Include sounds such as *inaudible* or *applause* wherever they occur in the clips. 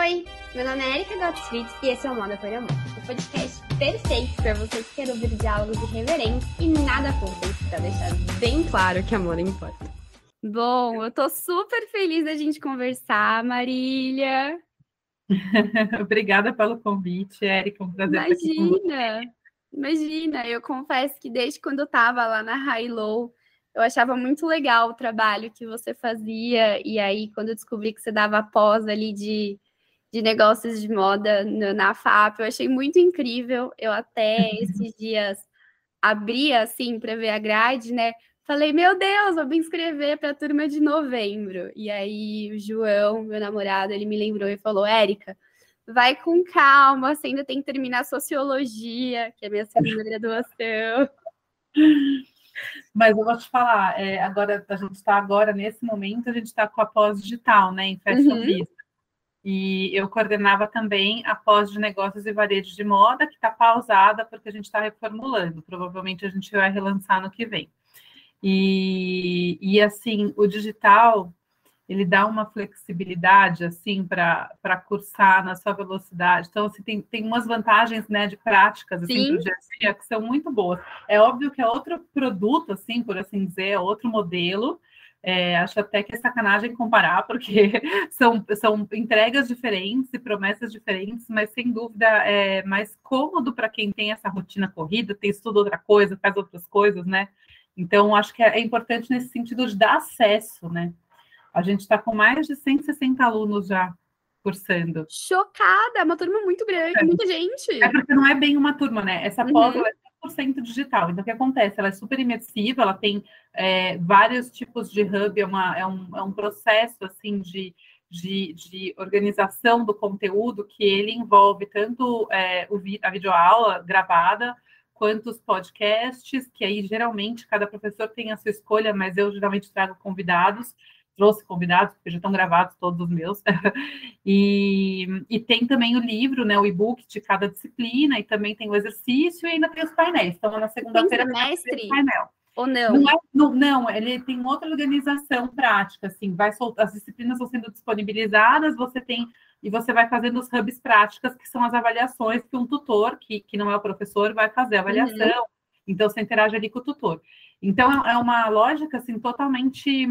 Oi, meu nome é Erika Gottfried e esse é o Moda por Amor, o podcast perfeito para você que quer ouvir diálogos irreverentes e nada fúteis, para deixar bem claro que amor importa. Bom, eu tô super feliz da gente conversar, Marília. *laughs* Obrigada pelo convite, Erika, um prazer Imagina, imagina, eu confesso que desde quando eu tava lá na High Low, eu achava muito legal o trabalho que você fazia, e aí quando eu descobri que você dava pós ali de, de negócios de moda na FAP, eu achei muito incrível. Eu até esses dias abri assim para ver a grade, né? Falei, meu Deus, vou me inscrever para a turma de novembro. E aí o João, meu namorado, ele me lembrou e falou: Érica, vai com calma, você ainda tem que terminar sociologia, que é a minha segunda graduação. Mas eu vou te falar, é, agora a gente está agora, nesse momento, a gente está com a pós digital, né, em Fashion uhum. Vista. E eu coordenava também a pós de negócios e varejo de moda, que está pausada porque a gente está reformulando. Provavelmente a gente vai relançar no que vem. E, e assim, o digital ele dá uma flexibilidade assim para cursar na sua velocidade. Então, assim, tem, tem umas vantagens né, de práticas assim, para o dia a dia que são muito boas. É óbvio que é outro produto, assim, por assim dizer, é outro modelo. É, acho até que é sacanagem comparar, porque *laughs* são, são entregas diferentes e promessas diferentes, mas sem dúvida é mais cômodo para quem tem essa rotina corrida, tem estudo outra coisa, faz outras coisas, né? Então, acho que é, é importante nesse sentido de dar acesso, né? A gente está com mais de 160 alunos já cursando. Chocada, é uma turma muito grande, é. muita gente. É porque não é bem uma turma, né? Essa uhum. pós é 100% digital. Então, o que acontece? Ela é super imersiva, ela tem é, vários tipos de hub, é, uma, é, um, é um processo, assim, de, de, de organização do conteúdo que ele envolve tanto é, o, a videoaula gravada, quanto os podcasts, que aí, geralmente, cada professor tem a sua escolha, mas eu geralmente trago convidados, trouxe convidados, porque já estão gravados todos os meus. *laughs* e, e tem também o livro, né, o e-book de cada disciplina, e também tem o exercício, e ainda tem os painéis. Então, na segunda-feira tem painel. Ou não? Não, é, não? não, ele tem outra organização prática, assim, vai soltar, as disciplinas vão sendo disponibilizadas, você tem, e você vai fazendo os hubs práticas, que são as avaliações que um tutor, que, que não é o professor, vai fazer a avaliação. Uhum. Então, você interage ali com o tutor. Então, é, é uma lógica, assim, totalmente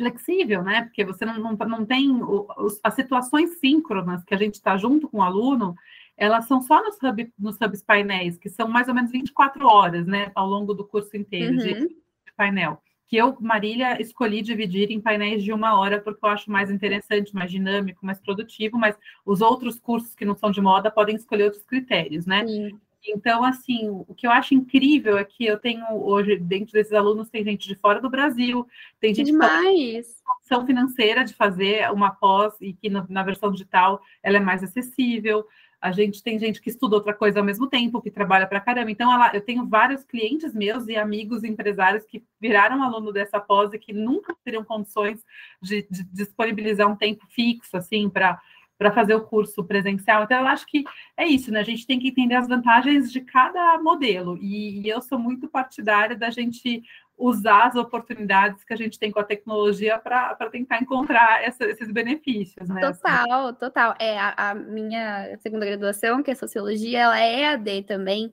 flexível, né? Porque você não, não, não tem o, as situações síncronas que a gente está junto com o aluno, elas são só nos, hub, nos hubs painéis, que são mais ou menos 24 horas, né? Ao longo do curso inteiro uhum. de, de painel. Que eu, Marília, escolhi dividir em painéis de uma hora, porque eu acho mais interessante, mais dinâmico, mais produtivo, mas os outros cursos que não são de moda podem escolher outros critérios, né? Sim. Então, assim, o que eu acho incrível é que eu tenho hoje, dentro desses alunos, tem gente de fora do Brasil, tem gente Demais. que condição financeira de fazer uma pós e que na, na, versão digital ela é mais acessível. A gente tem gente que estuda outra coisa ao mesmo tempo, que trabalha para caramba. Então, ela, eu tenho vários clientes meus e amigos empresários que viraram aluno dessa pós e que nunca teriam condições de, de disponibilizar um tempo fixo, assim, para para fazer o curso presencial. Então, eu acho que é isso, né? A gente tem que entender as vantagens de cada modelo. E, e eu sou muito partidária da gente usar as oportunidades que a gente tem com a tecnologia para tentar encontrar essa, esses benefícios, né? Total, total. É, a, a, minha segunda graduação, que é Sociologia, ela é AD também.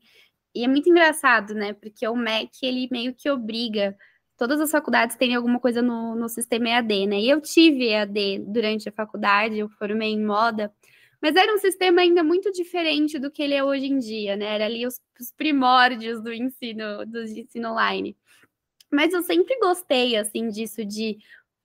E é muito engraçado, né? Porque o MEC, ele meio que obriga todas as faculdades têm alguma coisa no, no sistema EAD, né? E eu tive EAD durante a faculdade, eu formei em moda, mas era um sistema ainda muito diferente do que ele é hoje em dia, né? Era ali os, os primórdios do ensino, do ensino online. Mas eu sempre gostei, assim, disso de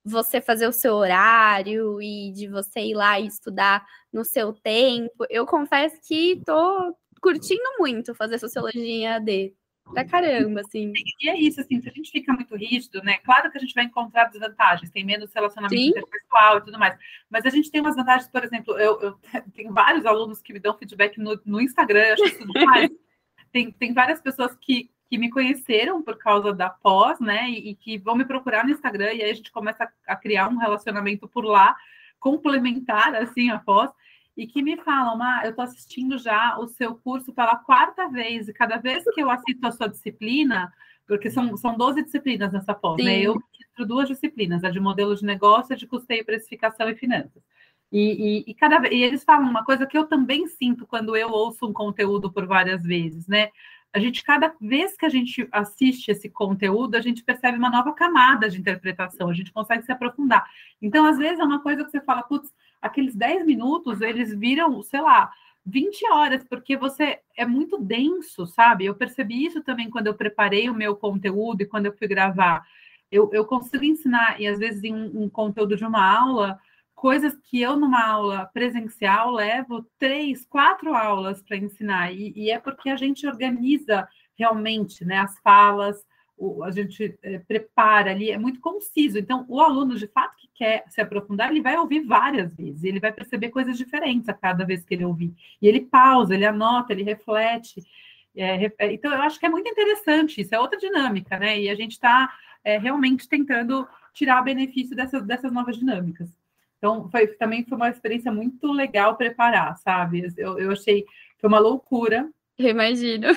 você fazer o seu horário e de você ir lá e estudar no seu tempo. Eu confesso que tô curtindo muito fazer sociologia em EAD pra caramba, assim. E é isso, assim, se a gente fica muito rígido, né? Claro que a gente vai encontrar desvantagens, tem menos relacionamento Sim. interpessoal e tudo mais. Mas a gente tem umas vantagens, por exemplo, eu, eu *laughs* tenho vários alunos que me dão feedback no, no Instagram, eu acho isso demais. *laughs* tem, tem várias pessoas que, que me conheceram por causa da pós, né? E, e, que vão me procurar no Instagram, e aí a gente começa a, a criar um relacionamento por lá, complementar, assim, a pós e que me falam, ah, eu estou assistindo já o seu curso pela quarta vez, e cada vez que eu assisto a sua disciplina, porque são, são 12 disciplinas nessa pós, né? Eu ministro duas disciplinas, a de modelo de negócio, a de custeio, precificação e finanças. E, e, e, cada, e eles falam uma coisa que eu também sinto quando eu ouço um conteúdo por várias vezes, né? A gente, cada vez que a gente assiste esse conteúdo, a gente percebe uma nova camada de interpretação, a gente consegue se aprofundar. Então, às vezes, é uma coisa que você fala, putz, aqueles 10 minutos, eles viram, sei lá, 20 horas, porque você é muito denso, sabe? Eu percebi isso também quando eu preparei o meu conteúdo e quando eu fui gravar. Eu, eu consigo ensinar, e às vezes em um, um conteúdo de uma aula, coisas que eu, numa aula presencial, levo três, quatro aulas para ensinar, e, e, é porque a gente organiza realmente né, as falas, o, a gente é, prepara ali, é muito conciso. Então, o aluno, de fato, que quer se aprofundar, ele vai ouvir várias vezes, ele vai perceber coisas diferentes a cada vez que ele ouvir. E ele pausa, ele anota, ele reflete. É, é então, eu acho que é muito interessante, isso é outra dinâmica, né? E a gente está é, realmente tentando tirar benefício dessas, dessas novas dinâmicas. Então, foi, também foi uma experiência muito legal preparar, sabe? Eu, eu achei, foi uma loucura. Eu imagino.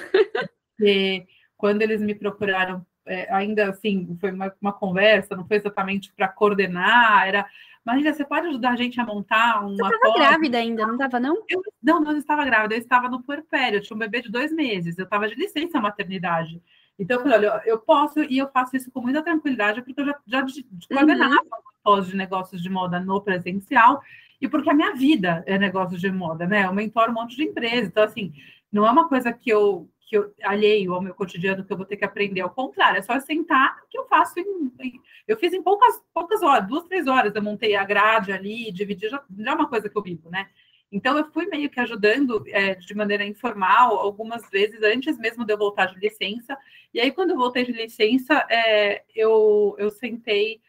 Quando eles me procuraram, é, ainda assim, foi uma, uma, conversa, não foi exatamente para coordenar, era. Imagina, você pode ajudar a gente a montar uma. Você estava grávida ainda, não estava, não? Eu, não, não estava grávida, eu estava no puerpério, eu tinha um bebê de dois meses, eu estava de licença maternidade. Então, eu falei, olha, eu posso e eu faço isso com muita tranquilidade, porque eu já, já coordenava uhum pós de negócios de moda no presencial, e porque a minha vida é negócio de moda, né? Eu mentoro um monte de empresas, então, assim, não é uma coisa que eu, que eu alheio ao meu cotidiano que eu vou ter que aprender, ao contrário, é só sentar que eu faço em, em, eu fiz em poucas, poucas horas, duas, três horas, eu montei a grade ali, dividi, já, já é uma coisa que eu vivo, né? Então, eu fui meio que ajudando é, de maneira informal, algumas vezes, antes mesmo de eu voltar de licença. E aí, quando eu voltei de licença, é, eu, eu sentei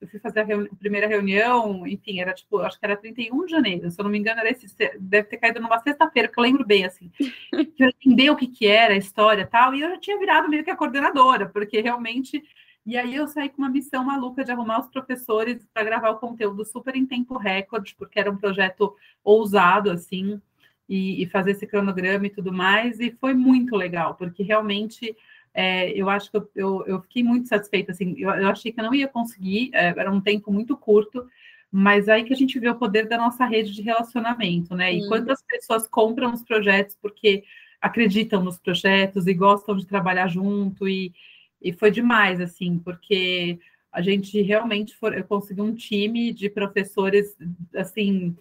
eu fui fazer a, reuni a, primeira reunião, enfim, era tipo, acho que era 31 de janeiro, se eu não me engano, era esse, deve ter caído numa sexta-feira, que eu lembro bem, assim, *laughs* eu entender o que, que era a história e tal, e eu já tinha virado meio que a coordenadora, porque realmente. E aí eu saí com uma missão maluca de arrumar os professores para gravar o conteúdo super em tempo recorde, porque era um projeto ousado, assim, e, e fazer esse cronograma e tudo mais, e foi muito legal, porque realmente é, eu acho que eu, eu, eu, fiquei muito satisfeita, assim, eu, eu, achei que eu não ia conseguir, é, era um tempo muito curto, mas aí que a gente vê o poder da nossa rede de relacionamento, né? E quantas pessoas compram os projetos porque acreditam nos projetos e gostam de trabalhar junto, e, e foi demais, assim, porque a gente realmente for, eu consegui um time de professores, assim,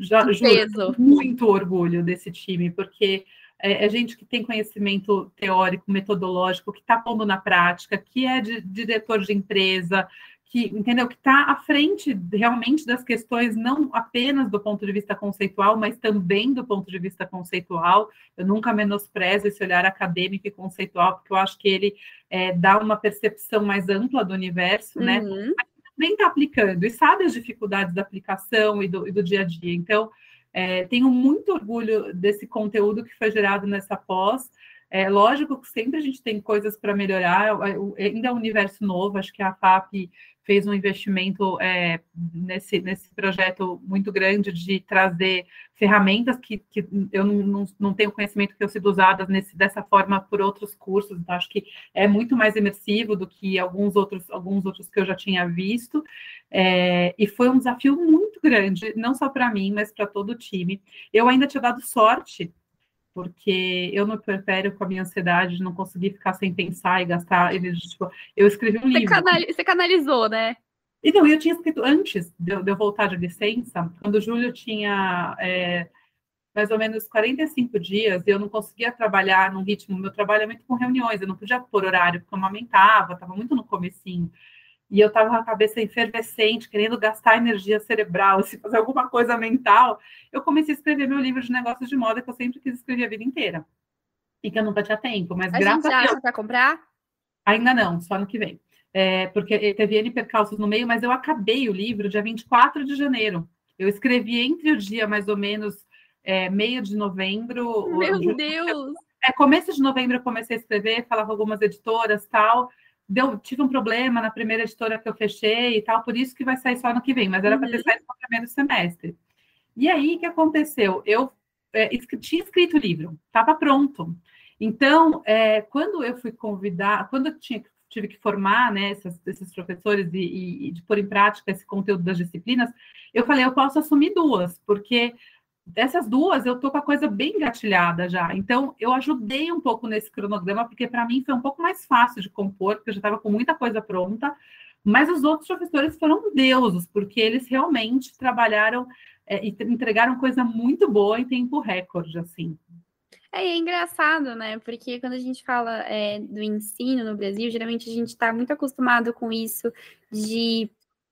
já, juro, muito orgulho desse time, porque é, é, gente que tem conhecimento teórico, metodológico, que está pondo na prática, que é de, diretor de empresa, que entendeu que está à frente realmente das questões não apenas do ponto de vista conceitual, mas também do ponto de vista conceitual. Eu nunca menosprezo esse olhar acadêmico e conceitual, porque eu acho que ele é, dá uma percepção mais ampla do universo, né? uhum. né? Mas também está aplicando e sabe as dificuldades da aplicação e do, e do dia a dia. Então, é, tenho muito orgulho desse conteúdo que foi gerado nessa pós. É lógico que sempre a gente tem coisas para melhorar, ainda é um universo novo, acho que a FAP fez um investimento é, nesse, nesse projeto muito grande de trazer ferramentas que, que eu não, não, tenho conhecimento que eu sido usadas nesse, dessa forma por outros cursos, então acho que é muito mais imersivo do que alguns outros, alguns outros que eu já tinha visto, é, e foi um desafio muito grande, não só para mim, mas para todo o time. Eu ainda tinha dado sorte porque eu no puerpério, com a minha ansiedade de não conseguir ficar sem pensar e gastar energia, tipo, eu escrevi um você livro. Canal, você canalizou, né? Então, eu tinha escrito antes de eu, voltar de licença, quando o Júlio tinha é, mais ou menos 45 dias, eu não conseguia trabalhar num ritmo, meu trabalho é muito com reuniões, eu não podia pôr horário, porque eu amamentava, estava muito no comecinho e eu estava com a cabeça efervescente, querendo gastar energia cerebral, se fazer alguma coisa mental, eu comecei a escrever meu livro de negócios de moda que eu sempre quis escrever a vida inteira. E que eu nunca tinha tempo, mas a graças gente a Deus. para comprar? Ainda não, só no que vem. É, porque teve N percalços no meio, mas eu acabei o livro dia 24 de janeiro. Eu escrevi entre o dia mais ou menos é, meio de novembro. Meu Deus! É, começo de novembro eu comecei a escrever, falava algumas editoras tal deu, tive um problema na primeira editora que eu fechei e tal, por isso que vai sair só no que vem, mas era uhum. para ter saído no primeiro semestre. E aí, o que aconteceu? Eu é, tinha escrito o livro, estava pronto. Então, é, quando eu fui convidar, quando eu tinha tive que formar né, esses, esses professores e, e, e de pôr em prática esse conteúdo das disciplinas, eu falei, eu posso assumir duas, porque dessas duas eu tô com a coisa bem engatilhada já. Então, eu ajudei um pouco nesse cronograma, porque para mim foi um pouco mais fácil de compor, porque eu já estava com muita coisa pronta. Mas os outros professores foram deuses, porque eles realmente trabalharam é, e entregaram coisa muito boa em tempo recorde, assim. É, é engraçado, né? Porque quando a gente fala é, do ensino no Brasil, geralmente a gente está muito acostumado com isso de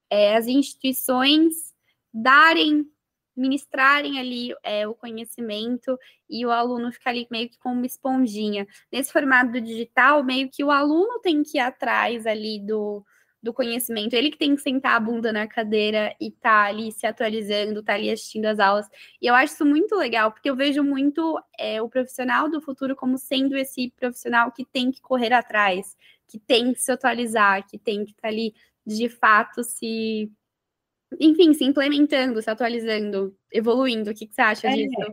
é, as instituições darem, ministrarem ali é, o conhecimento e o aluno ficar ali meio que como uma esponjinha. Nesse formato digital, meio que o aluno tem que ir atrás ali do, do conhecimento, ele que tem que sentar a bunda na cadeira e tá ali se atualizando, tá ali assistindo as aulas. E eu acho isso muito legal, porque eu vejo muito é, o profissional do futuro como sendo esse profissional que tem que correr atrás, que tem que se atualizar, que tem que estar tá ali de fato se. Enfim, se implementando, se atualizando, evoluindo. O que, que você acha é, disso?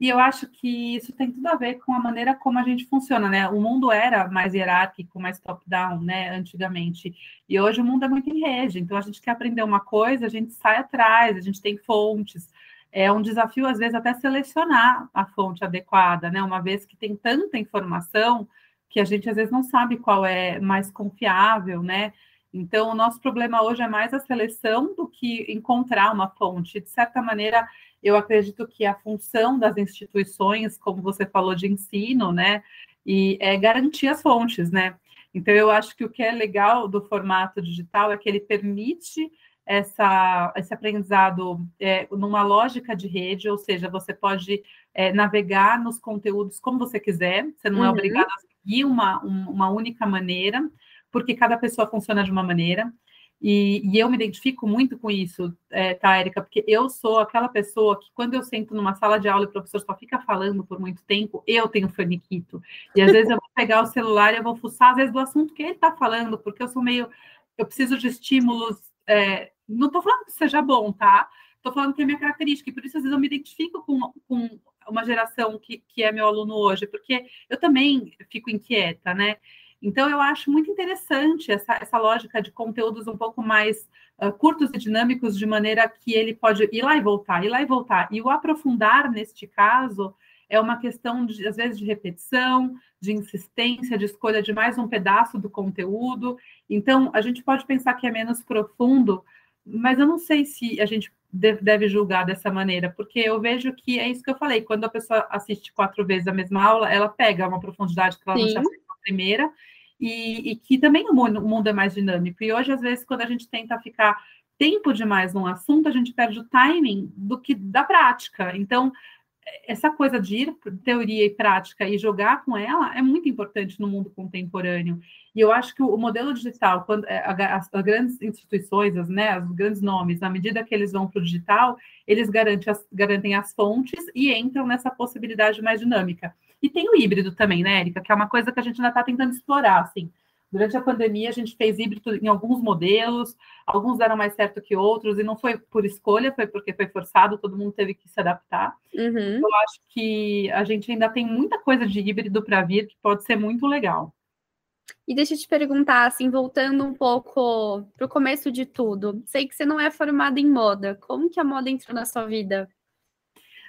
E eu acho que isso tem tudo a ver com a maneira como a gente funciona, né? O mundo era mais hierárquico, mais top-down, né, antigamente. E hoje o mundo é muito em rede. Então a gente quer aprender uma coisa, a gente sai atrás, a gente tem fontes. É um desafio, às vezes, até selecionar a fonte adequada, né? Uma vez que tem tanta informação que a gente às vezes não sabe qual é mais confiável, né? Então, o nosso problema hoje é mais a seleção do que encontrar uma fonte. De certa maneira, eu acredito que a função das instituições, como você falou de ensino, né, e é garantir as fontes, né? Então, eu acho que o que é legal do formato digital é que ele permite essa, esse aprendizado é, numa lógica de rede, ou seja, você pode é, navegar nos conteúdos como você quiser, você não é uhum. é obrigado a seguir uma, uma única maneira, porque cada pessoa funciona de uma maneira. E, e eu me identifico muito com isso, é, tá, Érica? Porque eu sou aquela pessoa que, quando eu sento numa sala de aula e o professor só fica falando por muito tempo, eu tenho faniquito. E às vezes eu vou pegar o celular e eu vou fuçar, às vezes, do assunto que ele está falando, porque eu sou meio. Eu preciso de estímulos. É, não estou falando que seja bom, tá? Estou falando que é minha característica, e por isso, às vezes, eu me identifico com, com uma geração que, que é meu aluno hoje, porque eu também fico inquieta, né? Então, eu acho muito interessante essa, essa lógica de conteúdos um pouco mais uh, curtos e dinâmicos, de maneira que ele pode ir lá e voltar, ir lá e voltar. E o aprofundar, neste caso, é uma questão, de, às vezes, de repetição, de insistência, de escolha de mais um pedaço do conteúdo. Então, a gente pode pensar que é menos profundo, mas eu não sei se a gente deve julgar dessa maneira, porque eu vejo que é isso que eu falei, quando a pessoa assiste quatro vezes a mesma aula, ela pega uma profundidade que ela Sim. não tinha primeira, e, e que também o mundo, o mundo é mais dinâmico. E hoje, às vezes, quando a gente tenta ficar tempo demais num assunto, a gente perde o timing do que da prática. Então, essa coisa de ir teoria e prática e jogar com ela é muito importante no mundo contemporâneo. E eu acho que o modelo digital, quando é, as, as grandes instituições, as, né, os grandes nomes, na medida que eles vão para o digital, eles garantem as, garantem as fontes e entram nessa possibilidade mais dinâmica. E tem o híbrido também, né, Érica? Que é uma coisa que a gente ainda está tentando explorar, assim. Durante a pandemia, a gente fez híbrido em alguns modelos, alguns deram mais certo que outros, e não foi por escolha, foi porque foi forçado, todo mundo teve que se adaptar. Uhum. Eu acho que a gente ainda tem muita coisa de híbrido para vir que pode ser muito legal. E deixa eu te perguntar, assim, voltando um pouco para o começo de tudo. Sei que você não é formada em moda. Como que a moda entrou na sua vida?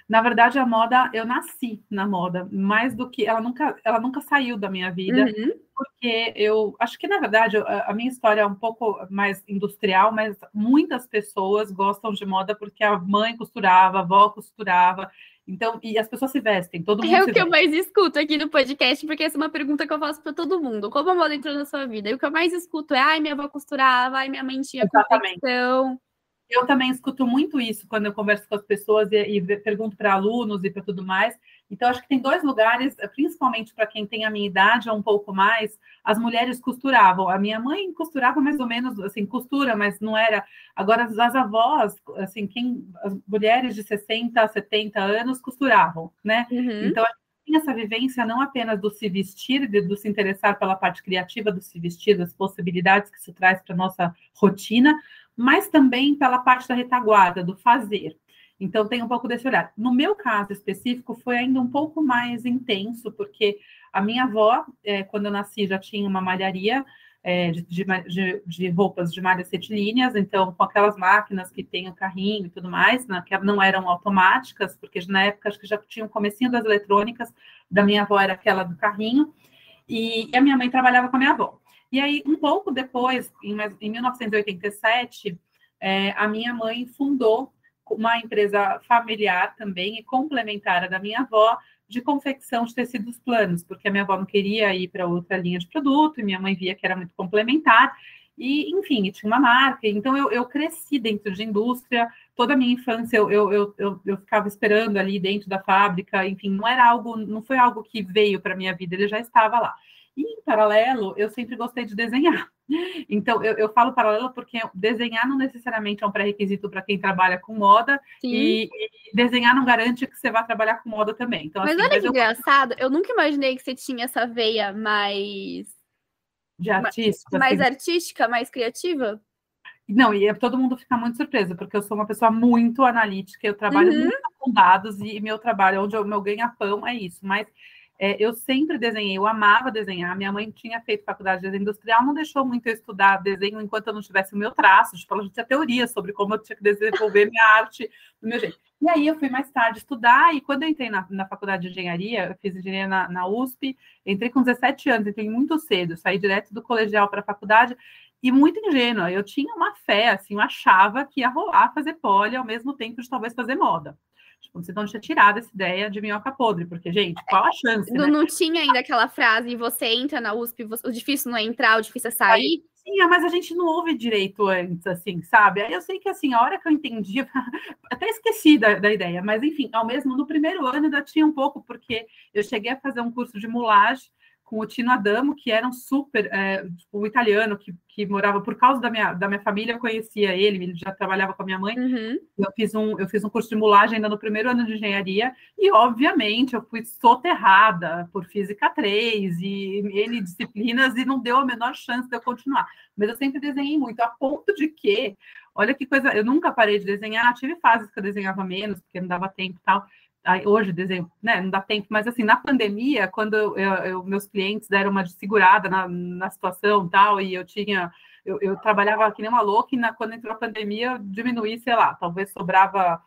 Na verdade, a moda, eu nasci na moda, mais do que ela nunca, ela nunca saiu da minha vida, uhum. porque eu acho que na verdade a, minha história é um pouco mais industrial, mas muitas pessoas gostam de moda porque a mãe costurava, a avó costurava. Então, e as pessoas se vestem, todo mundo. É o que veste. eu mais escuto aqui no podcast, porque essa é uma pergunta que eu faço para todo mundo. Como a moda entrou na sua vida? E o que eu mais escuto é: ai, minha avó costurava, ai, minha mãe tinha Exatamente. confecção. Eu também escuto muito isso quando eu converso com as pessoas e, e pergunto para alunos e para tudo mais. Então, acho que tem dois lugares, principalmente para quem tem a minha idade ou um pouco mais, as mulheres costuravam. A minha mãe costurava mais ou menos, assim, costura, mas não era. Agora, as, as avós, assim, quem, as mulheres de 60, 70 anos costuravam, né? Uhum. Então, tem essa vivência não apenas do se vestir, de, do se interessar pela parte criativa do se vestir, das possibilidades que isso traz para a nossa rotina, mas também pela parte da retaguarda, do fazer. Então, tem um pouco desse olhar. No meu caso específico, foi ainda um pouco mais intenso, porque a minha avó, é, quando eu nasci, já tinha uma malharia, é, de, de, de, roupas de malhas retilíneas, então com aquelas máquinas que tem o carrinho e tudo mais, né, que não eram automáticas, porque na época acho que já tinha o comecinho das eletrônicas, da minha avó era aquela do carrinho, e, a minha mãe trabalhava com a minha avó. E aí, um pouco depois, em, em 1987, é, a minha mãe fundou uma empresa familiar também e complementar da minha avó de confecção de tecidos planos, porque a minha avó não queria ir para outra linha de produto e minha mãe via que era muito complementar. E, enfim, tinha uma marca. Então, eu, eu cresci dentro de indústria. Toda a minha infância, eu, eu, eu, eu, ficava esperando ali dentro da fábrica. Enfim, não era algo, não foi algo que veio para a minha vida, ele já estava lá. E, em paralelo, eu sempre gostei de desenhar. Então, eu, eu falo paralelo porque desenhar não necessariamente é um pré-requisito para quem trabalha com moda, e, e, desenhar não garante que você vá trabalhar com moda também. Então, mas assim, olha mas que eu... engraçado, eu nunca imaginei que você tinha essa veia mais. De artística. Mais assim. artística, mais criativa? Não, e todo mundo fica muito surpreso, porque eu sou uma pessoa muito analítica, eu trabalho uhum. muito com dados, e meu trabalho, onde o meu ganha-pão é isso, mas é, eu sempre desenhei, eu amava desenhar. Minha mãe tinha feito faculdade de desenho industrial, não deixou muito eu estudar desenho enquanto eu não tivesse o meu traço. Tipo, ela já tinha teoria sobre como eu tinha que desenvolver minha arte do meu jeito. E aí eu fui mais tarde estudar, e quando eu entrei na, na faculdade de engenharia, eu fiz engenharia na, na USP, entrei com 17 anos, entrei muito cedo, saí direto do colegial para a faculdade, e muito ingênua. Eu tinha uma fé, assim, eu achava que ia rolar fazer poli ao mesmo tempo de talvez fazer moda. Tipo, você não tinha tirado essa ideia de minhoca podre, porque, gente, qual a chance? Não, né? não tinha ainda aquela frase, você entra na USP, o difícil não é entrar, o difícil é sair. Tinha, mas a gente não ouve direito antes, assim, sabe? Aí eu sei que, assim, a hora que eu entendi, *laughs* até esqueci da, da ideia, mas, enfim, ao mesmo no primeiro ano ainda tinha um pouco, porque eu cheguei a fazer um curso de mulagem, com o Tino Adamo, que era um super, é, tipo, um italiano que, que morava por causa da minha, da minha família, eu conhecia ele, ele já trabalhava com a minha mãe. Uhum. Eu, fiz um, eu fiz um curso de mulagem ainda no primeiro ano de engenharia, e obviamente eu fui soterrada por Física 3 e N disciplinas, e não deu a menor chance de eu continuar. Mas eu sempre desenhei muito, a ponto de que, olha que coisa, eu nunca parei de desenhar, tive fases que eu desenhava menos, porque não dava tempo e tal hoje desenho, né, não dá tempo, mas assim, na pandemia, quando eu, eu, meus clientes deram uma segurada na, na situação tal, e eu tinha, eu, eu, trabalhava que nem uma louca, e na, quando entrou a pandemia, eu diminuí, sei lá, talvez sobrava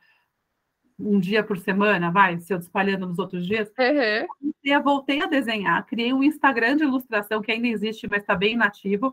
um dia por semana, vai, se eu espalhando nos outros dias. Uhum. E eu voltei a desenhar, criei um Instagram de ilustração que ainda existe, mas está bem inativo,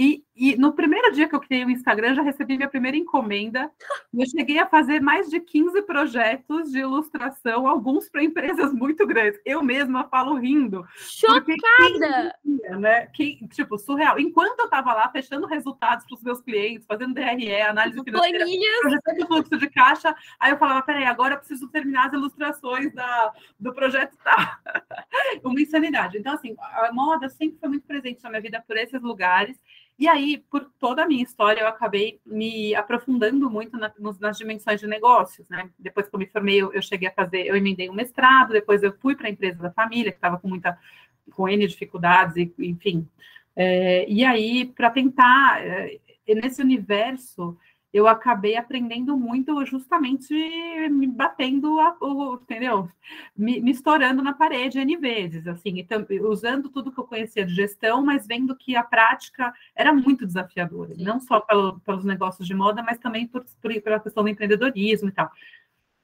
e, e, no primeiro dia que eu criei o Instagram, já recebi minha primeira encomenda. Eu cheguei a fazer mais de 15 projetos de ilustração, alguns para empresas muito grandes. Eu mesma falo rindo. Chocada! Né? Quem, tipo, surreal. Enquanto eu estava lá fechando resultados para os meus clientes, fazendo DRE, análise financeira, projetando fluxo de caixa, aí eu falava, peraí, agora eu preciso terminar as ilustrações da, do projeto *laughs* tá. Uma insanidade. Então, assim, a moda sempre foi muito presente na minha vida por esses lugares. E aí, por toda a minha história, eu acabei me aprofundando muito na, nas dimensões de negócios, né? Depois que eu me formei, eu, eu cheguei a fazer, eu emendei um mestrado, depois eu fui para a empresa da família, que estava com muita, com N dificuldades, e, enfim. É, e aí, para tentar, é, nesse universo, eu acabei aprendendo muito justamente me batendo, a, o, entendeu? Me, me, estourando na parede N vezes, assim, então, usando tudo que eu conhecia de gestão, mas vendo que a prática era muito desafiadora, Sim. não só pelo, pelos negócios de moda, mas também por, por, pela questão do empreendedorismo e tal.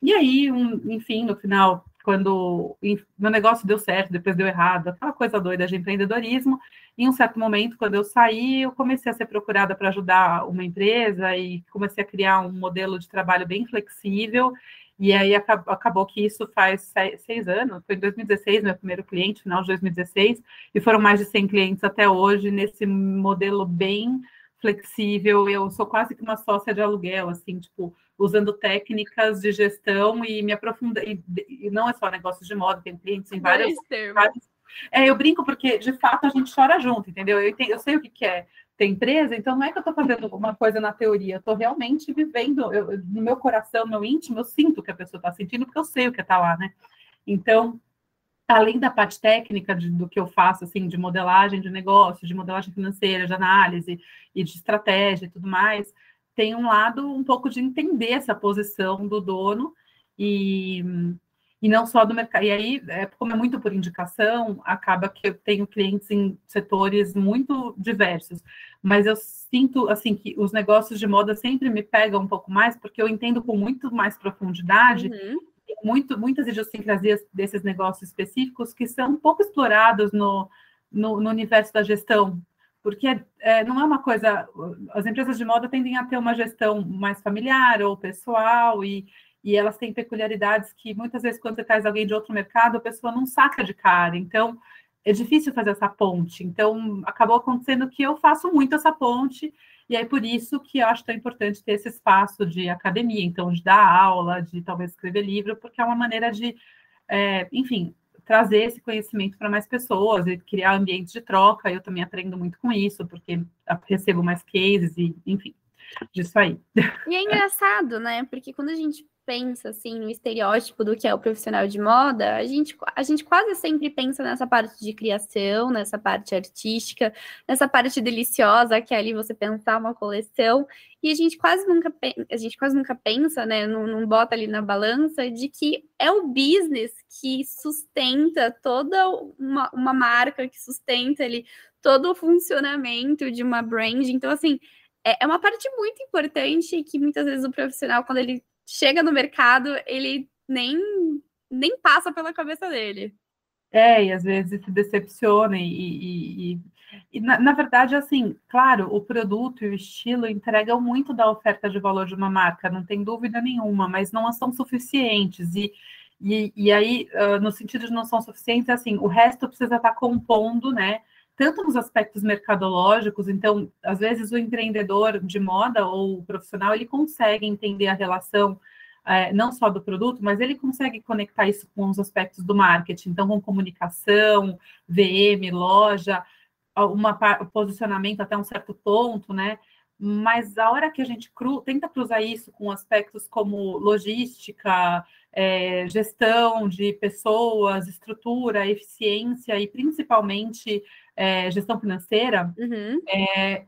E aí, um, enfim, no final, quando meu negócio deu certo, depois deu errado, aquela coisa doida de empreendedorismo. Em um certo momento, quando eu saí, eu comecei a ser procurada para ajudar uma empresa e comecei a criar um modelo de trabalho bem flexível. E aí acabou que isso faz seis anos, foi em 2016 meu primeiro cliente, final de 2016, e foram mais de 100 clientes até hoje nesse modelo bem flexível. Eu sou quase que uma sócia de aluguel, assim, tipo, usando técnicas de gestão e me aprofundando. E, e, não é só negócio de moda, tem clientes em várias. várias é, eu brinco porque, de fato, a gente chora junto, entendeu? Eu, eu sei o que, que é ter empresa, então não é que eu estou fazendo uma coisa na teoria, eu estou realmente vivendo, eu, no meu coração, no meu íntimo, eu sinto o que a pessoa está sentindo, porque eu sei o que está lá, né? Então, além da parte técnica de, do que eu faço, assim, de modelagem de negócio, de modelagem financeira, de análise e de estratégia e tudo mais, tem um lado um pouco de entender essa posição do dono e, e não só do mercado. E aí, é, como é muito por indicação, acaba que eu tenho clientes em setores muito diversos. Mas eu sinto assim que os negócios de moda sempre me pegam um pouco mais, porque eu entendo com muito mais profundidade. Uhum. Muito, muitas idiosincrasias desses negócios específicos que são pouco explorados no, no, no universo da gestão, porque é, não é uma coisa. As empresas de moda tendem a ter uma gestão mais familiar ou pessoal, e, e elas têm peculiaridades que muitas vezes, quando você traz alguém de outro mercado, a pessoa não saca de cara. Então, é difícil fazer essa ponte. Então, acabou acontecendo que eu faço muito essa ponte, e é por isso que eu acho tão importante ter esse espaço de academia, então, de dar aula, de talvez escrever livro, porque é uma maneira de, é, enfim, trazer esse conhecimento para mais pessoas e criar ambientes de troca. Eu também aprendo muito com isso, porque recebo mais cases e, enfim, disso aí. E é engraçado, né? Porque quando a gente pensa assim no estereótipo do que é o profissional de moda, a gente, a gente quase sempre pensa nessa parte de criação, nessa parte artística, nessa parte deliciosa que é ali você pensar uma coleção, e a gente quase nunca a gente quase nunca pensa, né, não, bota ali na balança de que é o business que sustenta toda uma, uma marca, que sustenta ali todo o funcionamento de uma brand. Então, assim, é, é uma parte muito importante que muitas vezes o profissional, quando ele chega no mercado, ele nem, nem passa pela cabeça dele. É, e às vezes se decepciona, e, e, e, e na, na, verdade, assim, claro, o produto e o estilo entregam muito da oferta de valor de uma marca, não tem dúvida nenhuma, mas não são suficientes, e, e, e aí, uh, no sentido de não são suficientes, assim, o resto precisa estar compondo, né, tanto nos aspectos mercadológicos, então, às vezes o empreendedor de moda ou o profissional, ele consegue entender a relação é, não só do produto, mas ele consegue conectar isso com os aspectos do marketing, então com comunicação, VM, loja, uma posicionamento até um certo ponto, né? Mas a hora que a gente cru, tenta cruzar isso com aspectos como logística, é, gestão de pessoas, estrutura, eficiência e principalmente é, gestão financeira, uhum. é,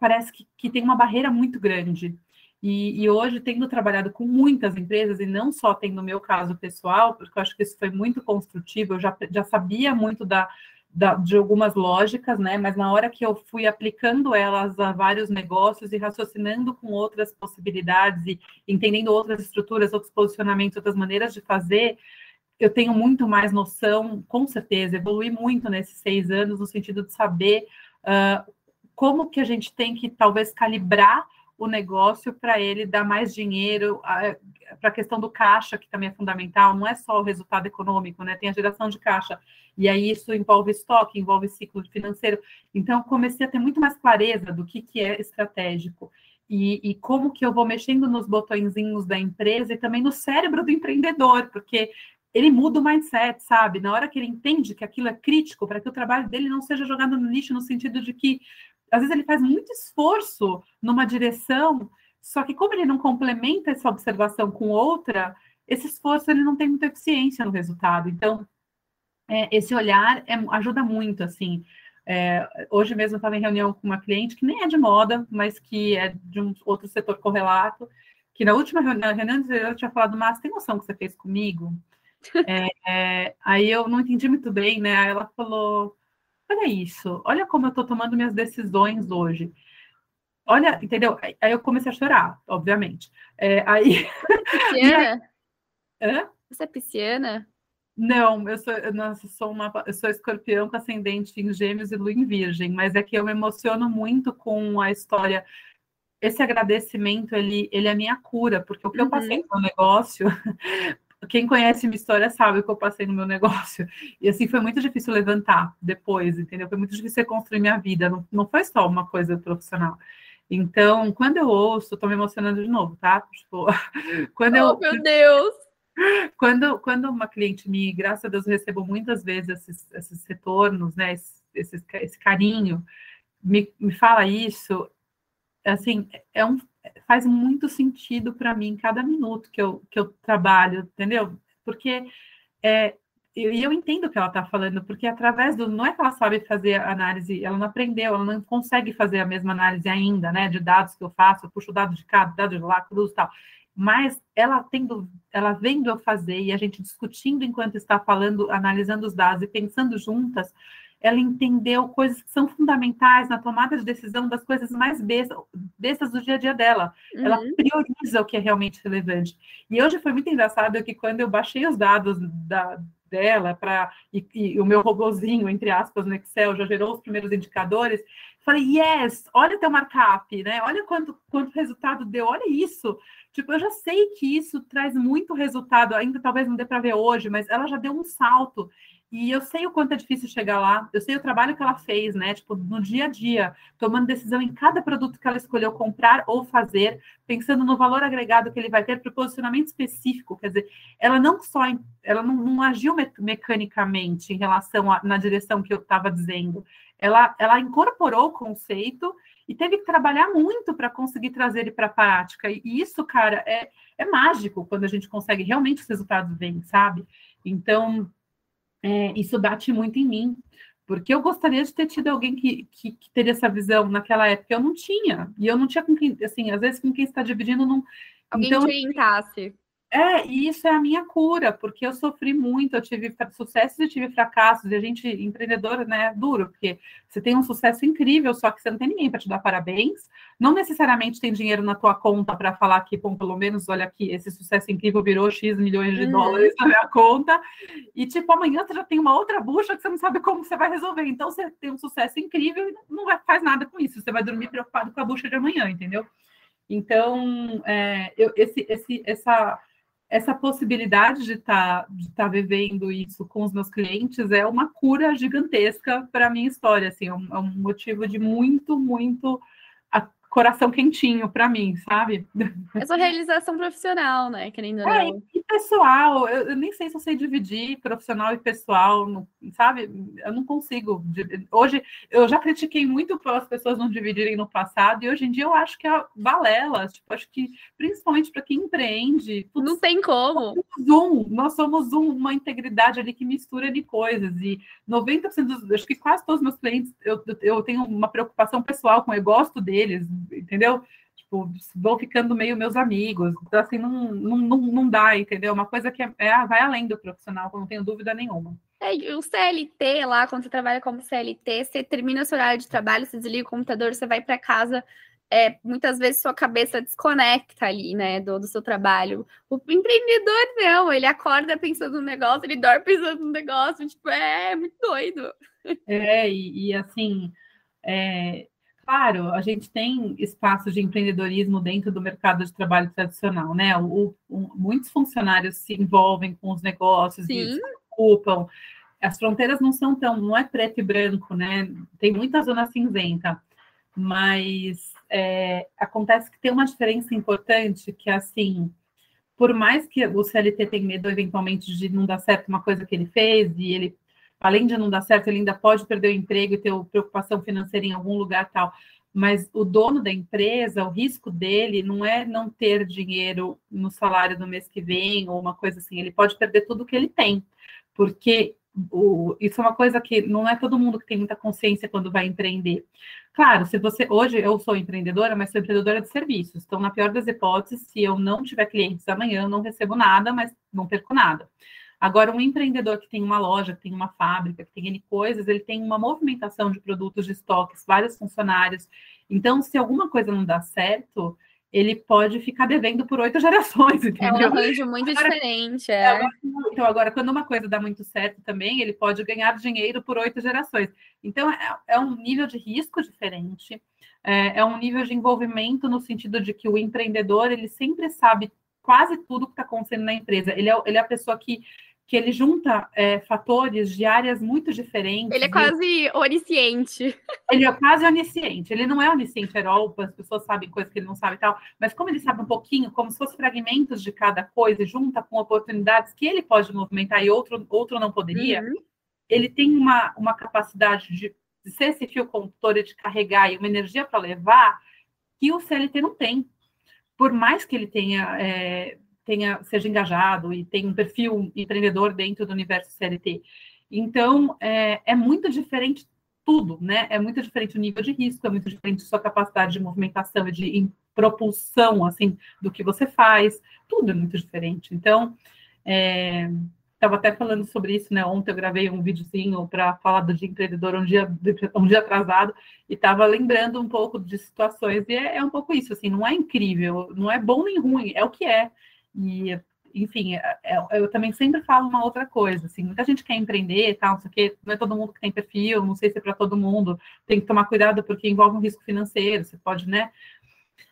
parece que, que, tem uma barreira muito grande. E, e, hoje, tendo trabalhado com muitas empresas, e não só tem no meu caso pessoal, porque eu acho que isso foi muito construtivo, eu já, já sabia muito da, da, de algumas lógicas, né? Mas na hora que eu fui aplicando elas a vários negócios e raciocinando com outras possibilidades e entendendo outras estruturas, outros posicionamentos, outras maneiras de fazer, eu tenho muito mais noção, com certeza, evolui muito nesses seis anos, no sentido de saber uh, como que a gente tem que talvez calibrar o negócio para ele dar mais dinheiro, para a questão do caixa, que também é fundamental, não é só o resultado econômico, né? Tem a geração de caixa, e aí isso envolve estoque, envolve ciclo financeiro. Então, comecei a ter muito mais clareza do que, que é estratégico. E, e, como que eu vou mexendo nos botõezinhos da empresa e também no cérebro do empreendedor, porque ele muda o mindset, sabe? Na hora que ele entende que aquilo é crítico, para que o trabalho dele não seja jogado no lixo, no sentido de que, às vezes, ele faz muito esforço numa direção, só que como ele não complementa essa observação com outra, esse esforço ele não tem muita eficiência no resultado. Então, é, esse olhar é, ajuda muito, assim. É, hoje mesmo eu estava em reunião com uma cliente que nem é de moda, mas que é de um outro setor correlato, que na última reunião, reunião eu tinha falado, mas tem noção que você fez comigo? *laughs* É, é, aí eu não entendi muito bem, né? Aí ela falou: Olha isso, olha como eu estou tomando minhas decisões hoje. Olha, entendeu? Aí eu comecei a chorar, obviamente. É, *laughs* aí. Pisciana? Hã? Você é pisciana? Não, eu sou, nossa, sou uma, eu sou escorpião com ascendente em gêmeos e lua em virgem, mas é que eu me emociono muito com a história. Esse agradecimento, ele, ele é a minha cura, porque o que uhum. eu passei no negócio quem conhece minha história sabe o que eu passei no meu negócio. E assim, foi muito difícil levantar depois, entendeu? Foi muito difícil reconstruir minha vida. Não, não foi só uma coisa profissional. Então, quando eu ouço, tô me emocionando de novo, tá? Tipo, *laughs* quando oh, eu. meu Deus! Quando, quando uma cliente me, graças a Deus, eu recebo muitas vezes esses, esses retornos, né? Esse, esse, esse carinho, me, me fala isso, assim, é um, faz muito sentido para mim cada minuto que eu, que eu trabalho, entendeu? Porque é, e eu entendo o que ela está falando, porque através do. Não é que ela sabe fazer análise, ela não aprendeu, ela não consegue fazer a mesma análise ainda, né? De dados que eu faço, eu puxo dado de cá, dado de lá, cruz e tal. mas ela tendo, ela vendo eu fazer e a gente discutindo enquanto está falando, analisando os dados e pensando juntas, ela entendeu coisas que são fundamentais na tomada de decisão das coisas mais bestas, do dia a dia dela. Uhum. Ela prioriza o que é realmente relevante. E hoje foi muito engraçado que quando eu baixei os dados da, dela para e, e, o meu robozinho, entre aspas, no Excel já gerou os primeiros indicadores, falei, yes, olha teu markup, né? Olha quanto, quanto resultado deu, olha isso. Tipo, eu já sei que isso traz muito resultado, ainda talvez não dê para ver hoje, mas ela já deu um salto. E eu sei o quanto é difícil chegar lá, eu sei o trabalho que ela fez, né? Tipo, no dia a dia, tomando decisão em cada produto que ela escolheu comprar ou fazer, pensando no valor agregado que ele vai ter para o posicionamento específico. Quer dizer, ela não só ela não, não agiu me mecanicamente em relação a, na direção que eu estava dizendo. Ela, ela incorporou o conceito e teve que trabalhar muito para conseguir trazer ele para a prática. E isso, cara, é, é mágico quando a gente consegue realmente os resultados bem, sabe? Então, é, isso bate muito em mim, porque eu gostaria de ter tido alguém que, que, que, teria essa visão naquela época. Eu não tinha, e eu não tinha com quem, assim, às vezes com quem está dividindo não. Alguém então, te orientasse. É, e isso é a minha cura, porque eu sofri muito, eu tive sucessos e tive fracassos, e a gente, empreendedora, né, é duro, porque você tem um sucesso incrível, só que você não tem ninguém para te dar parabéns, não necessariamente tem dinheiro na tua conta para falar que, bom, pelo menos, olha aqui, esse sucesso incrível virou X milhões de uhum. dólares na minha conta, e tipo, amanhã você já tem uma outra bucha que você não sabe como você vai resolver, então você tem um sucesso incrível e não vai, faz nada com isso, você vai dormir preocupado com a bucha de amanhã, entendeu? Então, é, eu, esse, esse, essa essa possibilidade de estar tá, de tá vivendo isso com os meus clientes é uma cura gigantesca para a minha história, assim, é um, é um motivo de muito, muito coração quentinho para mim, sabe? É sua realização profissional, né? Querendo é, e pessoal, eu, eu, nem sei se eu sei dividir profissional e pessoal, no, sabe? Eu não consigo. Hoje, eu já critiquei muito as pessoas não dividirem no passado, e hoje em dia eu acho que é balela. Tipo, acho que principalmente para quem empreende. Putz, não tem como. Zoom, nós somos um, uma integridade ali que mistura de coisas, e 90% dos. Acho que quase todos os meus clientes, eu, eu tenho uma preocupação pessoal com eu gosto deles entendeu? Tipo, vão ficando meio meus amigos. Então, assim, não, não, não, não dá, entendeu? Uma coisa que é, é, vai além do profissional, não tenho dúvida nenhuma. É, o CLT lá, quando você trabalha como CLT, você termina seu horário de trabalho, você desliga o computador, você vai para casa, é, muitas vezes sua cabeça desconecta ali, né, do, do seu trabalho. O empreendedor não, ele acorda pensando no negócio, ele dorme pensando no negócio, tipo, é, é muito doido. É, e, e assim, é, Claro, a gente tem espaços de empreendedorismo dentro do mercado de trabalho tradicional, né? O, o, muitos funcionários se envolvem com os negócios Sim. e se ocupam. As fronteiras não são tão, não é preto e branco, né? Tem muita zona cinzenta, mas é, acontece que tem uma diferença importante que é assim, por mais que o CLT tenha medo eventualmente de não dar certo uma coisa que ele fez e ele além de não dar certo, ele ainda pode perder o emprego e ter preocupação financeira em algum lugar tal. Mas o dono da empresa, o risco dele não é não ter dinheiro no salário do mês que vem ou uma coisa assim. Ele pode perder tudo que ele tem, porque o, isso é uma coisa que não é todo mundo que tem muita consciência quando vai empreender. Claro, se você hoje eu sou empreendedora, mas sou empreendedora de serviços. Então, na pior das hipóteses, se eu não tiver clientes amanhã, eu não recebo nada, mas não perco nada. Agora, um empreendedor que tem uma loja, que tem uma fábrica, que tem N coisas, ele tem uma movimentação de produtos de estoques, vários funcionários. Então, se alguma coisa não dá certo, ele pode ficar devendo por oito *laughs* gerações, entendeu? É um arranjo muito agora, diferente, é. Então, agora, quando uma coisa dá muito certo também, ele pode ganhar dinheiro por oito gerações. Então, é, é, um nível de risco diferente, é, é um nível de envolvimento no sentido de que o empreendedor, ele sempre sabe quase tudo que está acontecendo na empresa. Ele é, ele é a pessoa que que ele junta é, fatores de áreas muito diferentes. Ele é quase onisciente. Ele é quase onisciente. Ele não é onisciente, Herol, as pessoas sabem coisas que ele não sabe e tal, mas como ele sabe um pouquinho, como se fossem fragmentos de cada coisa, e junta com oportunidades que ele pode movimentar e outro, outro não poderia, uhum. ele tem uma, uma capacidade de, de ser esse fio condutor e de carregar e uma energia para levar que o CLT não tem. Por mais que ele tenha é, tenha, seja engajado e tenha um perfil empreendedor dentro do universo CLT. Então, é, é muito diferente tudo, né? É muito diferente o nível de risco, é muito diferente sua capacidade de movimentação e de propulsão, assim, do que você faz, tudo é muito diferente. Então, é, estava até falando sobre isso, né? Ontem eu gravei um videozinho para falar do dia empreendedor um dia, um dia atrasado e estava lembrando um pouco de situações e é, é, um pouco isso, assim, não é incrível, não é bom nem ruim, é o que é. E, enfim, é, é eu também sempre falo uma outra coisa, assim, muita gente quer empreender, tal, não sei o quê, não é todo mundo que tem perfil, não sei se é para todo mundo, tem que tomar cuidado porque envolve um risco financeiro, você pode, né?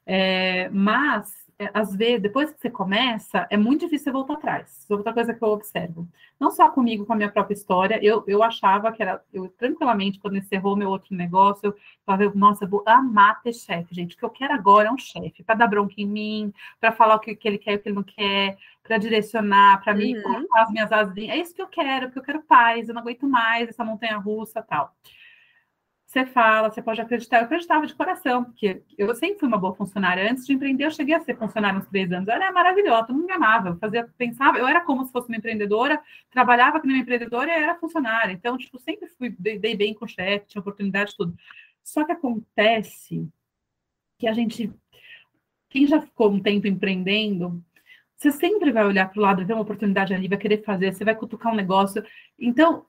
É, mas às vezes, depois que você começa, é muito difícil você voltar atrás. Outra coisa que eu observo. Não só comigo, com a minha própria história, eu, eu achava que era, eu tranquilamente, quando encerrou meu outro negócio, eu falava, nossa, eu vou amar ter chefe, gente. O que eu quero agora é um chefe, para dar bronca em mim, para falar o que, que ele quer e o que ele não quer, para direcionar, para uhum. colocar as minhas asas. É isso que eu quero, porque eu quero paz, eu não aguento mais essa montanha russa tal você fala, você pode acreditar. Eu acreditava de coração, porque eu sempre fui uma boa funcionária. Antes de empreender, eu cheguei a ser funcionária uns três anos. Era maravilhosa, todo mundo me amava. Eu fazia, pensava, eu era como se fosse uma empreendedora, trabalhava como uma empreendedora e era funcionária. Então, tipo, sempre fui, dei, bem com o chefe, tinha oportunidade, tudo. Só que acontece que a gente, quem já ficou um tempo empreendendo, você sempre vai olhar para o lado, ver uma oportunidade ali, vai querer fazer, você vai cutucar um negócio. Então,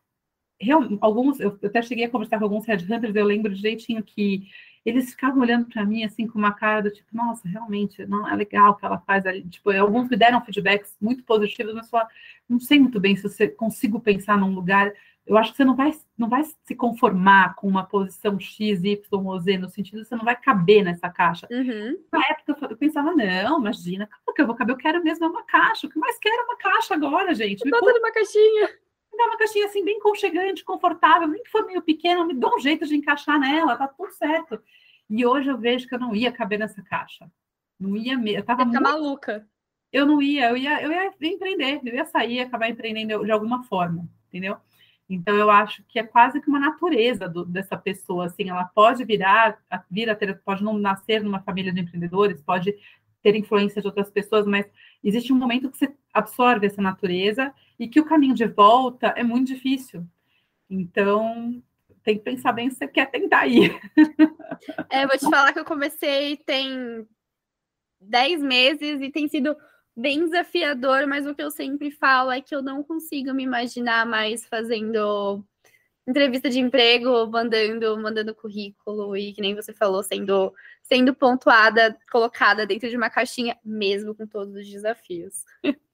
alguns, eu até cheguei a conversar com alguns headhunters, eu lembro direitinho que eles ficavam olhando para mim assim com uma cara do tipo, nossa, realmente, não é legal o que ela faz ali. Tipo, alguns me deram feedbacks muito positivos, mas falaram, não sei muito bem se você consigo pensar num lugar. Eu acho que você não vai, não vai se conformar com uma posição X, Y ou Z, no sentido de você não vai caber nessa caixa. Uhum. Na época eu pensava, não, imagina, como que eu vou caber? Eu quero mesmo uma caixa. O que mais quero é uma caixa agora, gente. Bota numa caixinha me dá uma caixinha assim bem conchegante, confortável, nem que for meio pequena, me dá um jeito de encaixar nela, tá tudo certo. E hoje eu vejo que eu não ia caber nessa caixa. Não ia mesmo. Eu tava muito... maluca. Eu não ia, eu ia, eu ia empreender, eu ia sair, acabar empreendendo de alguma forma, entendeu? Então eu acho que é quase que uma natureza do, dessa pessoa, assim, ela pode virar, vir a ter, pode não nascer numa família de empreendedores, pode ter influência de outras pessoas, mas existe um momento que você absorve essa natureza e que o caminho de volta é muito difícil. Então, tem que pensar bem se você quer tentar ir. *laughs* É, vou te falar que eu comecei tem 10 meses e tem sido bem desafiador, mas o que eu sempre falo é que eu não consigo me imaginar mais fazendo entrevista de emprego, mandando, mandando currículo e que nem você falou, sendo sendo pontuada, colocada dentro de uma caixinha, mesmo com todos os desafios. *laughs*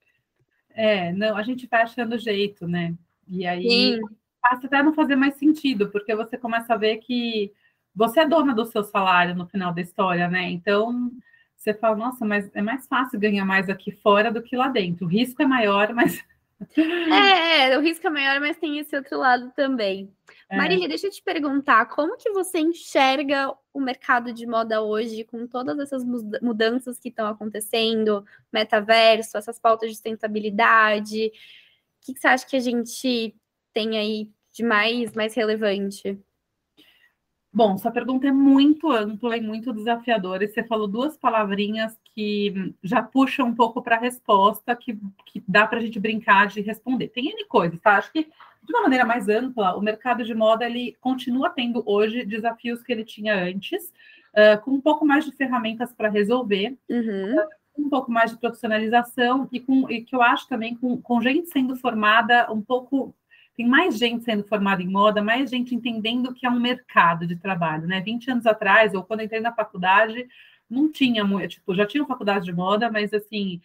É, não, a gente vai achando jeito, né? E aí Sim. passa até não fazer mais sentido, porque você começa a ver que você é dona do seu salário no final da história, né? Então você fala, nossa, mas é mais fácil ganhar mais aqui fora do que lá dentro. O risco é maior, mas *laughs* é, é, o risco é maior, mas tem esse outro lado também. É. Marília, deixa eu te perguntar, como que você enxerga o mercado de moda hoje, com todas essas mudanças que estão acontecendo, metaverso, essas pautas de sustentabilidade? O que, que você acha que a gente tem aí de mais, mais relevante? Bom, sua pergunta é muito ampla e muito desafiadora, e você falou duas palavrinhas que já puxam um pouco para a resposta, que, que dá para a gente brincar de responder. Tem N coisas, tá? Acho que, de uma maneira mais ampla, o mercado de moda, ele continua tendo hoje desafios que ele tinha antes, uh, com um pouco mais de ferramentas para resolver, uhum. uh, um pouco mais de profissionalização, e, com, e que eu acho também com, com gente sendo formada um pouco tem mais gente sendo formada em moda, mais gente entendendo que é um mercado de trabalho, né? 20 anos atrás, ou quando entrei na faculdade, não tinha muito, tipo, já tinha faculdade de moda, mas assim,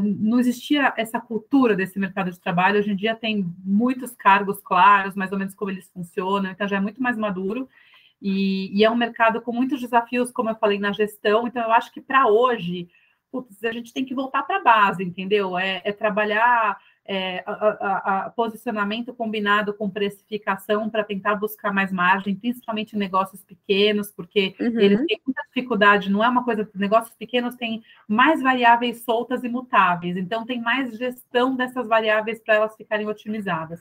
não existia essa cultura desse mercado de trabalho. Hoje em dia tem muitos cargos claros, mais ou menos como eles funcionam, então já é muito mais maduro. E, e é um mercado com muitos desafios, como eu falei, na gestão. Então, eu acho que para hoje, putz, a gente tem que voltar para a base, entendeu? É, é trabalhar é, a, a, a, posicionamento combinado com precificação para tentar buscar mais margem, principalmente em negócios pequenos, porque uhum. eles têm muita dificuldade, não é uma coisa, negócios pequenos têm mais variáveis soltas e mutáveis, então tem mais gestão dessas variáveis para elas ficarem otimizadas.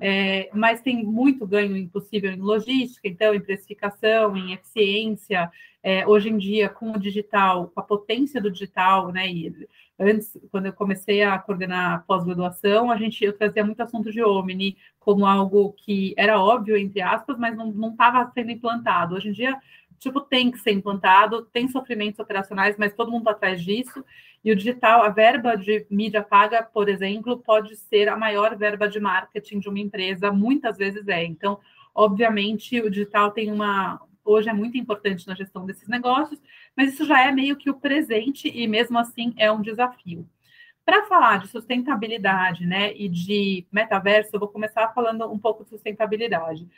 É, mas tem muito ganho impossível em logística, então em precificação, em eficiência, é, hoje em dia com o digital, com a potência do digital, né? E, antes, quando eu comecei a coordenar pós-graduação, a gente eu trazia muito assunto de Omni como algo que era óbvio, entre aspas, mas não estava sendo implantado. Hoje em dia, tipo, tem que ser implantado, tem sofrimentos operacionais, mas todo mundo está atrás disso. E o digital, a verba de mídia paga, por exemplo, pode ser a maior verba de marketing de uma empresa, muitas vezes é. Então, obviamente, o digital tem uma. Hoje é muito importante na gestão desses negócios, mas isso já é meio que o presente e mesmo assim é um desafio. Para falar de sustentabilidade né, e de metaverso, eu vou começar falando um pouco de sustentabilidade.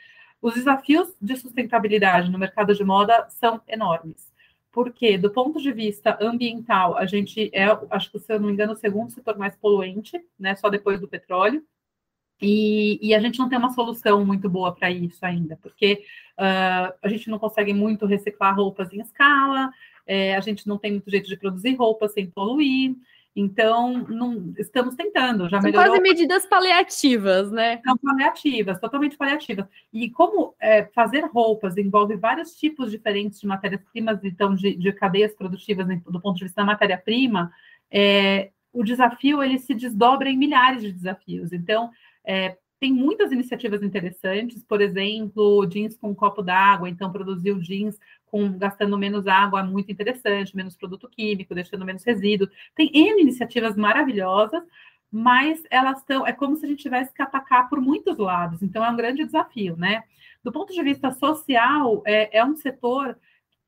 Os desafios de sustentabilidade no mercado de moda são enormes. Porque, do ponto de vista ambiental, a gente é, acho que, se eu não me engano, o segundo setor mais poluente, né, só depois do petróleo. E, e, a gente não tem uma solução muito boa para isso ainda, porque uh, a gente não consegue muito reciclar roupas em escala, é, a gente não tem muito jeito de produzir roupas sem poluir, então, não, estamos tentando, já São melhorou. quase medidas paliativas, né? São paliativas, totalmente paliativas. E como é, fazer roupas envolve vários tipos diferentes de matérias-primas, então, de, de, cadeias produtivas do ponto de vista da matéria-prima, é, o desafio, ele se desdobra em milhares de desafios. Então, é, tem muitas iniciativas interessantes, por exemplo, jeans com um copo d'água, então produzir o jeans com gastando menos água, muito interessante, menos produto químico, deixando menos resíduo. Tem N iniciativas maravilhosas, mas elas estão, é como se a gente tivesse que atacar por muitos lados, então é um grande desafio, né? Do ponto de vista social, é, é um setor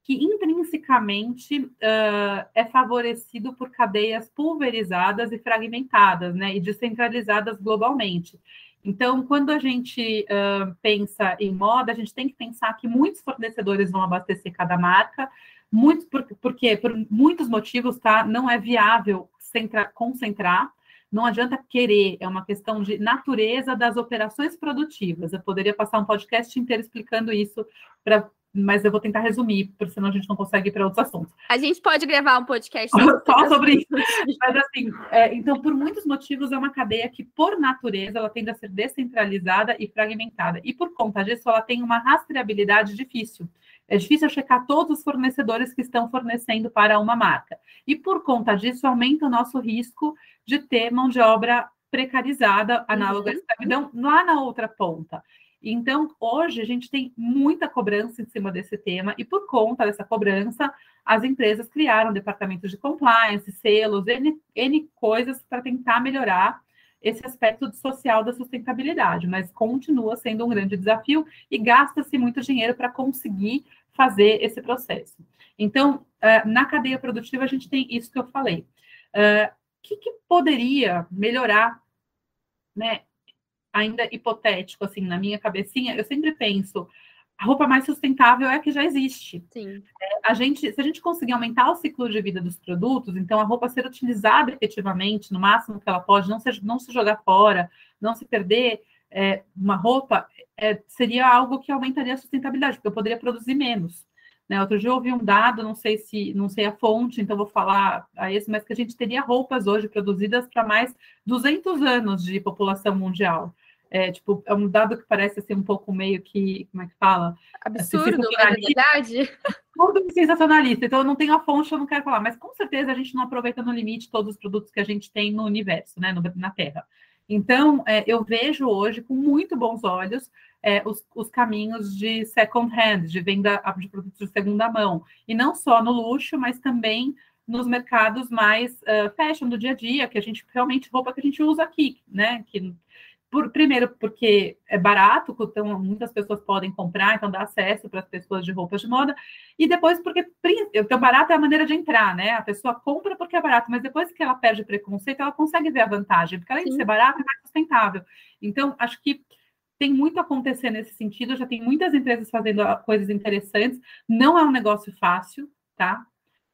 que intrinsecamente uh, é favorecido por cadeias pulverizadas e fragmentadas, né, e descentralizadas globalmente. Então, quando a gente uh, pensa em moda, a gente tem que pensar que muitos fornecedores vão abastecer cada marca, muitos, por, porque por muitos motivos, tá? Não é viável centra, concentrar, não adianta querer, é uma questão de natureza das operações produtivas. Eu poderia passar um podcast inteiro explicando isso para mas eu vou tentar resumir, porque senão a gente não consegue ir para outros assuntos. A gente pode gravar um podcast só sobre isso. Mas assim, é, então, por muitos motivos, é uma cadeia que, por natureza, ela tende a ser descentralizada e fragmentada. E por conta disso, ela tem uma rastreabilidade difícil. É difícil checar todos os fornecedores que estão fornecendo para uma marca. E por conta disso, aumenta o nosso risco de ter mão de obra precarizada, análoga à uhum. escravidão, lá na outra ponta. Então, hoje a gente tem muita cobrança em cima desse tema, e por conta dessa cobrança, as empresas criaram departamentos de compliance, selos, N, N coisas para tentar melhorar esse aspecto social da sustentabilidade, mas continua sendo um grande desafio e gasta-se muito dinheiro para conseguir fazer esse processo. Então, eh, na cadeia produtiva, a gente tem isso que eu falei. O eh, que, que poderia melhorar né, ainda hipotético, assim, na minha cabecinha, eu sempre penso, a roupa mais sustentável é a que já existe. Sim. É, a gente, se a gente conseguir aumentar o ciclo de vida dos produtos, então a roupa ser utilizada efetivamente, no máximo que ela pode, não se, não se jogar fora, não se perder, é, uma roupa é, seria algo que aumentaria a sustentabilidade, porque eu poderia produzir menos. Né? Outro dia eu ouvi um dado, não sei se não sei a fonte, então vou falar a esse, mas que a gente teria roupas hoje produzidas para mais 200 anos de população mundial. É, tipo, é um dado que parece ser um pouco meio que, como é que fala? Absurdo, na verdade. Tudo sensacionalista. Então, eu não tenho a fonte, eu não quero falar. Mas, com certeza, a gente não aproveita no limite todos os produtos que a gente tem no universo, né? No, na Terra. Então, é, eu vejo hoje, com muito bons olhos, é, os, os, caminhos de second hand, de venda de produtos de segunda mão. E não só no luxo, mas também nos mercados mais uh, fashion do dia a dia, que a gente realmente roupa que a gente usa aqui, né? Que por, primeiro, porque é barato, então muitas pessoas podem comprar, então dá acesso para as pessoas de roupas de moda. E depois, porque então, barato é a maneira de entrar, né? A pessoa compra porque é barato, mas depois que ela perde o preconceito, ela consegue ver a vantagem, porque além Sim. de ser barato, é mais sustentável. Então, acho que tem muito a acontecer nesse sentido, já tem muitas empresas fazendo coisas interessantes. Não é um negócio fácil, tá?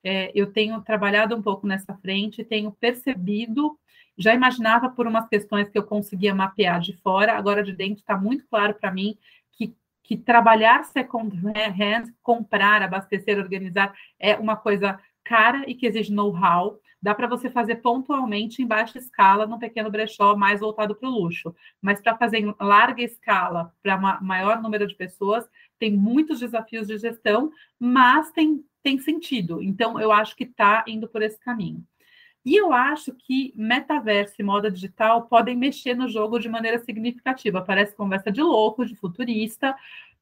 É, eu tenho trabalhado um pouco nessa frente, tenho percebido já imaginava por umas questões que eu conseguia mapear de fora, agora de dentro está muito claro para mim que, que trabalhar second hand, comprar, abastecer, organizar, é uma coisa cara e que exige know-how. Dá para você fazer pontualmente em baixa escala, num pequeno brechó mais voltado para o luxo. Mas para fazer em larga escala, para maior número de pessoas, tem muitos desafios de gestão, mas tem, tem sentido. Então, eu acho que está indo por esse caminho. E eu acho que metaverso e moda digital podem mexer no jogo de maneira significativa. Parece conversa de louco, de futurista,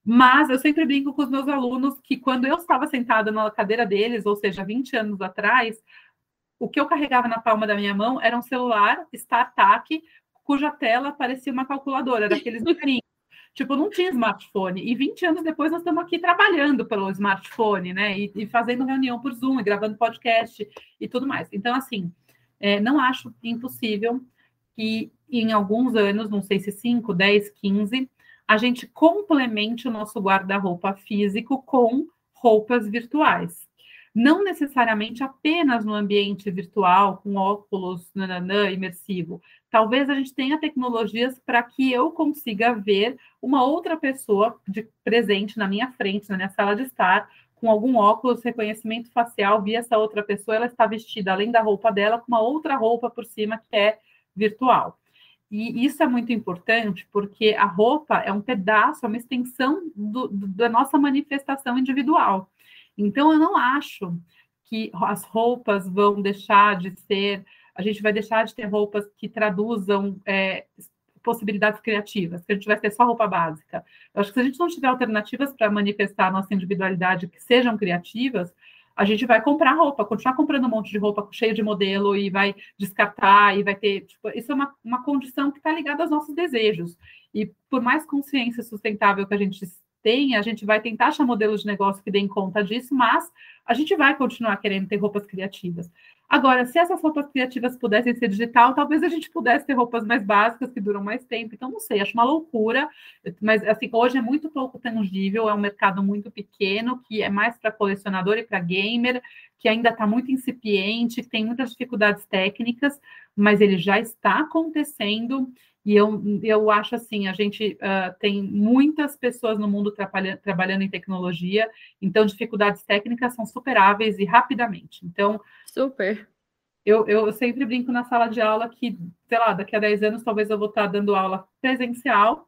Mas eu sempre brinco com os meus alunos que quando eu estava sentada na cadeira deles, ou seja, 20 anos atrás, o que eu carregava na palma da minha mão era um celular StarTAC, cuja tela parecia uma calculadora, daqueles *laughs* carinhos. Tipo, não tinha smartphone. E 20 anos depois nós estamos aqui trabalhando pelo smartphone, né? E, e fazendo reunião por Zoom, e gravando podcast e tudo mais. Então, assim, é, não acho impossível que em alguns anos, não sei se 5, 10, 15, a gente complemente o nosso guarda-roupa físico com roupas virtuais. Não necessariamente apenas no ambiente virtual, com óculos nananã, imersivo. Talvez a gente tenha tecnologias para que eu consiga ver uma outra pessoa de presente na minha frente, na minha sala de estar, com algum óculos, reconhecimento facial, via essa outra pessoa, ela está vestida, além da roupa dela, com uma outra roupa por cima que é virtual. E isso é muito importante porque a roupa é um pedaço, é uma extensão do, do, da nossa manifestação individual. Então, eu não acho que as roupas vão deixar de ser, a gente vai deixar de ter roupas que traduzam é, possibilidades criativas, que a gente vai ter só roupa básica. Eu acho que se a gente não tiver alternativas para manifestar a nossa individualidade que sejam criativas, a gente vai comprar roupa, continuar comprando um monte de roupa cheio de modelo e vai descartar e vai ter. Tipo, isso é uma, uma condição que está ligada aos nossos desejos. E por mais consciência sustentável que a gente tenha, a gente vai tentar achar modelos de negócio que deem conta disso, mas a gente vai continuar querendo ter roupas criativas. Agora, se essas roupas criativas pudessem ser digital, talvez a gente pudesse ter roupas mais básicas que duram mais tempo. Então, não sei, acho uma loucura, mas assim, hoje é muito pouco tangível, é um mercado muito pequeno, que é mais para colecionador e para gamer, que ainda está muito incipiente, tem muitas dificuldades técnicas, mas ele já está acontecendo. E eu, eu acho assim, a gente uh, tem muitas pessoas no mundo trabalha, trabalhando em tecnologia, então dificuldades técnicas são superáveis e rapidamente. Então, super. Eu, eu sempre brinco na sala de aula que, sei lá, daqui a 10 anos talvez eu vou estar dando aula presencial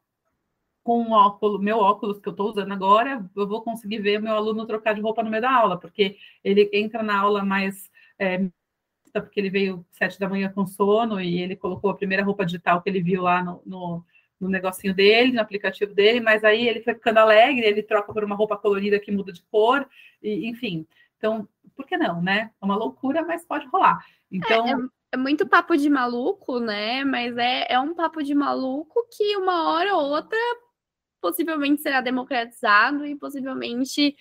com o óculos, meu óculos que eu estou usando agora, eu vou conseguir ver meu aluno trocar de roupa no meio da aula, porque ele entra na aula mais é, porque ele veio sete da manhã com sono e ele colocou a primeira roupa digital que ele viu lá no, no, no negocinho dele, no aplicativo dele, mas aí ele foi ficando alegre, ele troca por uma roupa colorida que muda de cor, e, enfim. Então, por que não, né? É uma loucura, mas pode rolar. Então. É, é, é muito papo de maluco, né? Mas é, é um papo de maluco que uma hora ou outra possivelmente será democratizado e possivelmente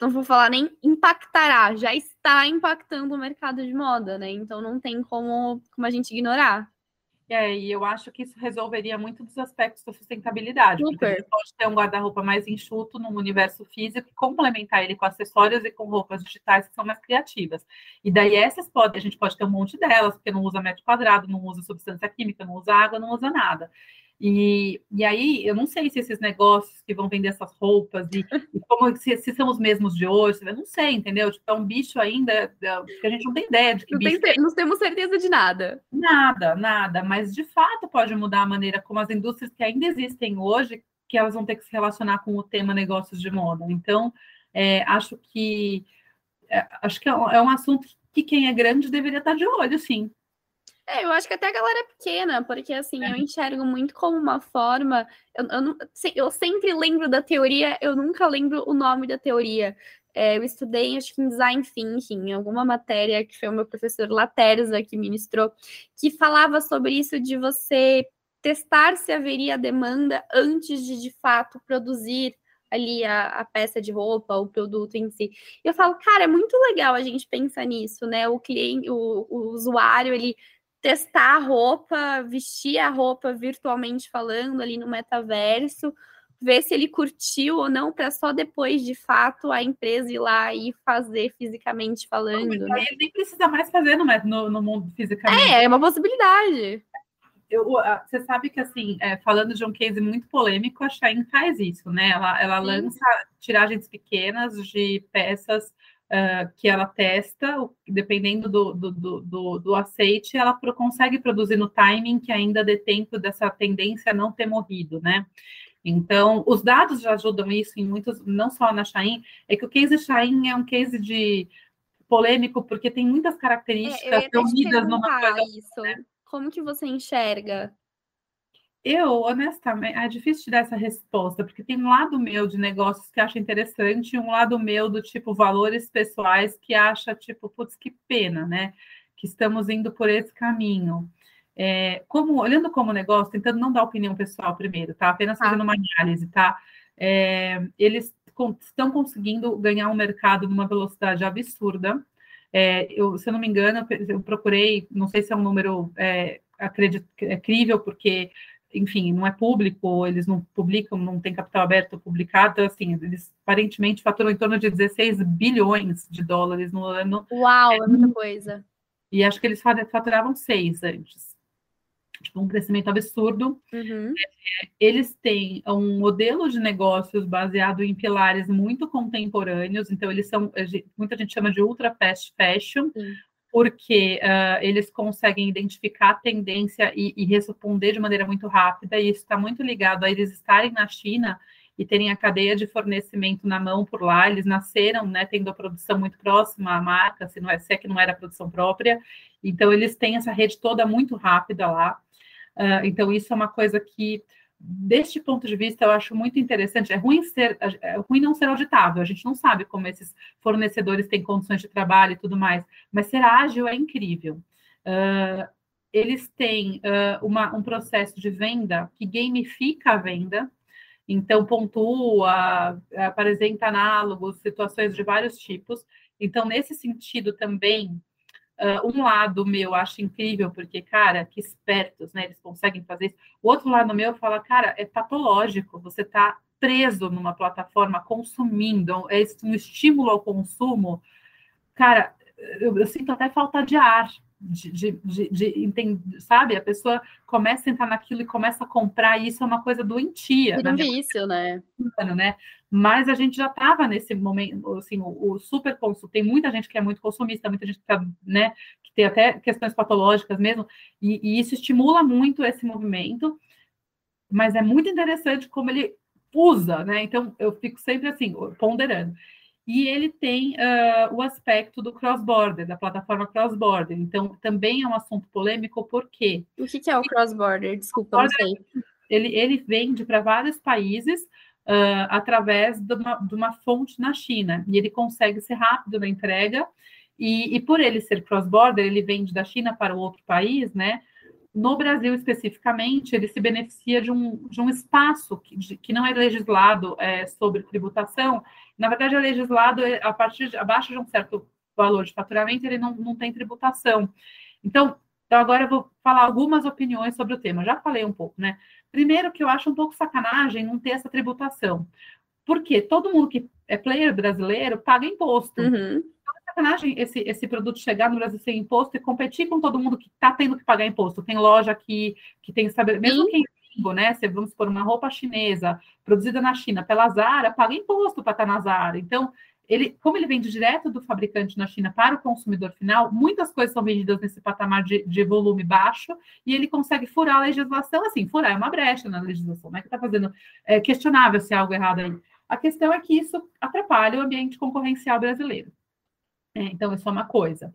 não vou falar nem impactará, já está impactando o mercado de moda, né? Então não tem como, como a gente ignorar. É, e eu acho que isso resolveria muito dos aspectos da sustentabilidade. Super. Porque a gente pode ter um guarda-roupa mais enxuto no universo físico e complementar ele com acessórios e com roupas digitais que são mais criativas. E daí essas podem, a gente pode ter um monte delas, porque não usa metro quadrado, não usa substância química, não usa água, não usa nada. E, e aí, eu não sei se esses negócios que vão vender essas roupas e, e como se, se, são os mesmos de hoje, eu não sei, entendeu? Tipo, é um bicho ainda é, que a gente não tem ideia de que não bicho. Tem, não temos certeza de nada. Nada, nada. Mas de fato pode mudar a maneira como as indústrias que ainda existem hoje, que elas vão ter que se relacionar com o tema negócios de moda. Então, é, acho que é, acho que é um, é um assunto que quem é grande deveria estar de olho, sim. É, eu acho que até a galera é pequena, porque assim, é. eu enxergo muito como uma forma. Eu, eu, eu, sempre lembro da teoria, eu nunca lembro o nome da teoria. É, eu estudei, acho que em design thinking, em alguma matéria que foi o meu professor Laterza que ministrou, que falava sobre isso de você testar se haveria demanda antes de de fato produzir ali a, a, peça de roupa, o produto em si. Eu falo, cara, é muito legal a gente pensar nisso, né? O cliente, o, o usuário, ele testar a roupa, vestir a roupa virtualmente falando ali no metaverso, ver se ele curtiu ou não, para só depois, de fato, a empresa ir lá e fazer fisicamente falando. Não, né? Ele nem precisa mais fazer no, no, no mundo fisicamente. É, é uma possibilidade. Eu, você sabe que, assim, é, falando de um case muito polêmico, a Shein faz isso, né? Ela, ela lança tiragens pequenas de peças uh, que ela testa, dependendo do, do, do, do, aceite, ela pro, consegue produzir no timing que ainda dê tempo dessa tendência a não ter morrido, né? Então, os dados já ajudam isso em muitos, não só na Chain, é que o case Chain é um case de polêmico porque tem muitas características é, reunidas numa coisa. Isso. Né? Como que você enxerga? Eu, honestamente, é difícil te dar essa resposta, porque tem um lado meu de negócios que acha interessante e um lado meu do tipo valores pessoais que acha, tipo, putz, que pena, né? Que estamos indo por esse caminho. É, como, olhando como negócio, tentando não dar opinião pessoal primeiro, tá? Apenas tá. fazendo uma análise, tá? É, eles estão conseguindo ganhar um mercado numa velocidade absurda. É, eu, se eu não me engano, eu procurei, não sei se é um número é, acredito, é crível, porque enfim, não é público, eles não publicam, não tem capital aberto publicado, assim, eles aparentemente faturam em torno de 16 bilhões de dólares no ano. Uau, é muita coisa. E acho que eles faturavam seis antes. Tipo, um crescimento absurdo. Uhum. Eles têm um modelo de negócios baseado em pilares muito contemporâneos, então eles são, muita gente chama de ultra fast fashion, Sim porque uh, eles conseguem identificar a tendência e, e, responder de maneira muito rápida, e isso está muito ligado a eles estarem na China e terem a cadeia de fornecimento na mão por lá, eles nasceram, né, tendo a produção muito próxima à marca, se, não é, se é que não era produção própria, então eles têm essa rede toda muito rápida lá, uh, então isso é uma coisa que deste ponto de vista, eu acho muito interessante. É ruim, ser, é ruim não ser auditável, a gente não sabe como esses fornecedores têm condições de trabalho e tudo mais, mas ser ágil é incrível. Uh, eles têm uh, uma, um processo de venda que gamifica a venda, então pontua, apresenta análogos, situações de vários tipos. Então, nesse sentido também, Uh, um lado meu acho incrível, porque, cara, que espertos, né? Eles conseguem fazer isso. O outro lado meu fala, cara, é patológico, você está preso numa plataforma consumindo, é um estímulo ao consumo. Cara, eu, eu sinto até falta de ar, de, de, de, de entender, sabe? A pessoa começa a entrar naquilo e começa a comprar, e isso é uma coisa doentia. Um vício, né? né? Mas a gente já estava nesse momento, assim, o, o super consumo, tem muita gente que é muito consumista, muita gente que, tá, né, que tem até questões patológicas mesmo, e, e isso estimula muito esse movimento, mas é muito interessante como ele usa, né? Então eu fico sempre assim, ponderando e ele tem uh, o aspecto do cross-border, da plataforma cross-border. Então, também é um assunto polêmico, por quê? O que, é o cross-border? Desculpa, não sei. Ele, ele vende para vários países uh, através de uma, de uma, fonte na China, e ele consegue ser rápido na entrega, e, e por ele ser cross-border, ele vende da China para o outro país, né? No Brasil especificamente, ele se beneficia de um, de um espaço que, de, que não é legislado é, sobre tributação. Na verdade, é legislado é, a partir de, abaixo de um certo valor de faturamento, ele não, não tem tributação. Então, então, agora eu vou falar algumas opiniões sobre o tema. Já falei um pouco, né? Primeiro, que eu acho um pouco sacanagem não ter essa tributação. Porque todo mundo que é player brasileiro paga imposto. Uhum sacanagem esse, esse produto chegar no Brasil sem imposto e competir com todo mundo que está tendo que pagar imposto. Tem loja aqui que tem saber, mesmo quem é né? Se vamos por uma roupa chinesa produzida na China pela Zara, paga imposto para estar tá na Zara. Então, ele, como ele vende direto do fabricante na China para o consumidor final, muitas coisas são vendidas nesse patamar de, de volume baixo e ele consegue furar a legislação. Assim, furar é uma brecha na legislação, não é que está fazendo é questionável se há algo errado aí. A questão é que isso atrapalha o ambiente concorrencial brasileiro. É, então, isso é uma coisa.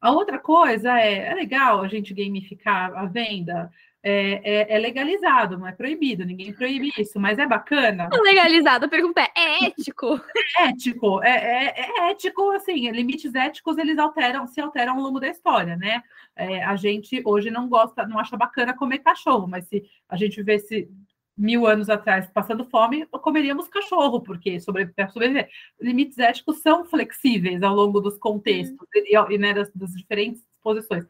A outra coisa é, é legal a gente gamificar a venda, é, é, é, legalizado, não é proibido, ninguém proíbe isso, mas é bacana. Legalizado, a pergunta é, é ético? É ético, é, é, é, ético, assim, limites éticos eles alteram, se alteram ao longo da história, né? A gente hoje não gosta, não acha bacana comer cachorro, mas se a gente vê se mil anos atrás passando fome, comeríamos cachorro, porque sobre, sobreviver. Limites éticos são flexíveis ao longo dos contextos uhum. e, né, das, das, diferentes posições.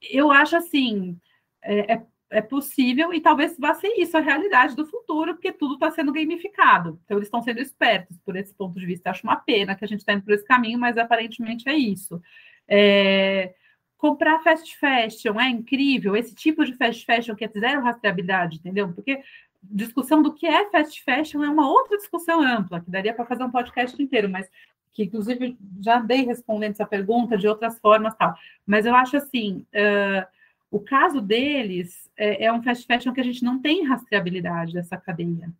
Eu acho assim, é, é, é, possível e talvez vá ser isso a realidade do futuro, porque tudo está sendo gamificado. Então, eles estão sendo espertos por esse ponto de vista. Acho uma pena que a gente está indo por esse caminho, mas aparentemente é isso. É, comprar fast fashion é incrível, esse tipo de fast fashion que é zero rastreabilidade, entendeu? Porque discussão do que é fast fashion é uma outra discussão ampla, que daria para fazer um podcast inteiro, mas que inclusive já dei respondendo essa pergunta de outras formas tal. Mas eu acho assim, uh, o caso deles é, é um fast fashion que a gente não tem rastreabilidade dessa cadeia.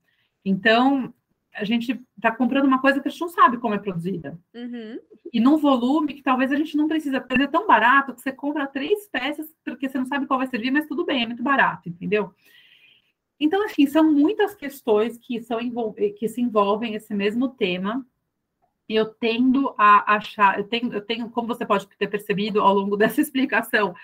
Então, a gente está comprando uma coisa que a gente não sabe como é produzida. Uhum. E num volume que talvez a gente não precisa, porque é tão barato que você compra três peças porque você não sabe qual vai servir, mas tudo bem, é muito barato, entendeu? Então, assim, são muitas questões que, são, que se envolvem esse mesmo tema. Eu tendo a achar, eu tenho, eu tenho, como você pode ter percebido ao longo *laughs* dessa explicação,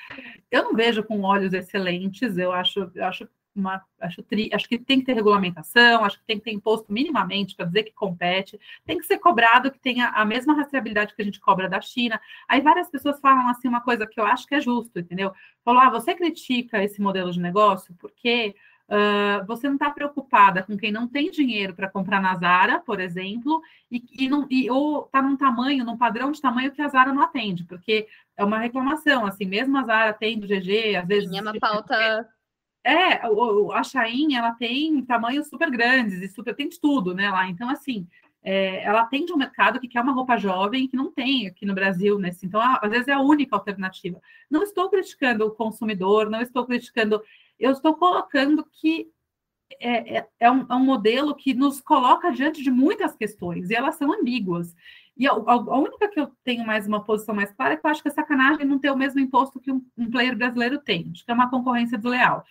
eu não vejo com olhos excelentes, eu acho, eu acho uma, acho, tri, acho que tem que ter regulamentação, acho que tem que ter imposto minimamente para dizer que compete, tem que ser cobrado que tenha a mesma rastreabilidade que a gente cobra da China. Aí várias pessoas falam assim uma coisa que eu acho que é justo, entendeu? Falou, ah, você critica esse modelo de negócio porque Uh, você não está preocupada com quem não tem dinheiro para comprar na Zara, por exemplo, e, e, não, e ou está num tamanho, num padrão de tamanho que a Zara não atende, porque é uma reclamação, assim, mesmo a Zara tendo GG, às vezes... Sim, é uma pauta... É, a Shein, ela tem tamanhos super grandes e super, tem de tudo, né, lá, então, assim, é, ela atende um mercado que quer uma roupa jovem que não tem aqui no Brasil, né? Então, às vezes é a única alternativa. Não estou criticando o consumidor, não estou criticando eu estou colocando que é, é, é, um, é, um, modelo que nos coloca diante de muitas questões, e elas são ambíguas. E a, a, única que eu tenho mais uma posição mais clara é que eu acho que é sacanagem não ter o mesmo imposto que um, um player brasileiro tem, acho que é uma concorrência desleal.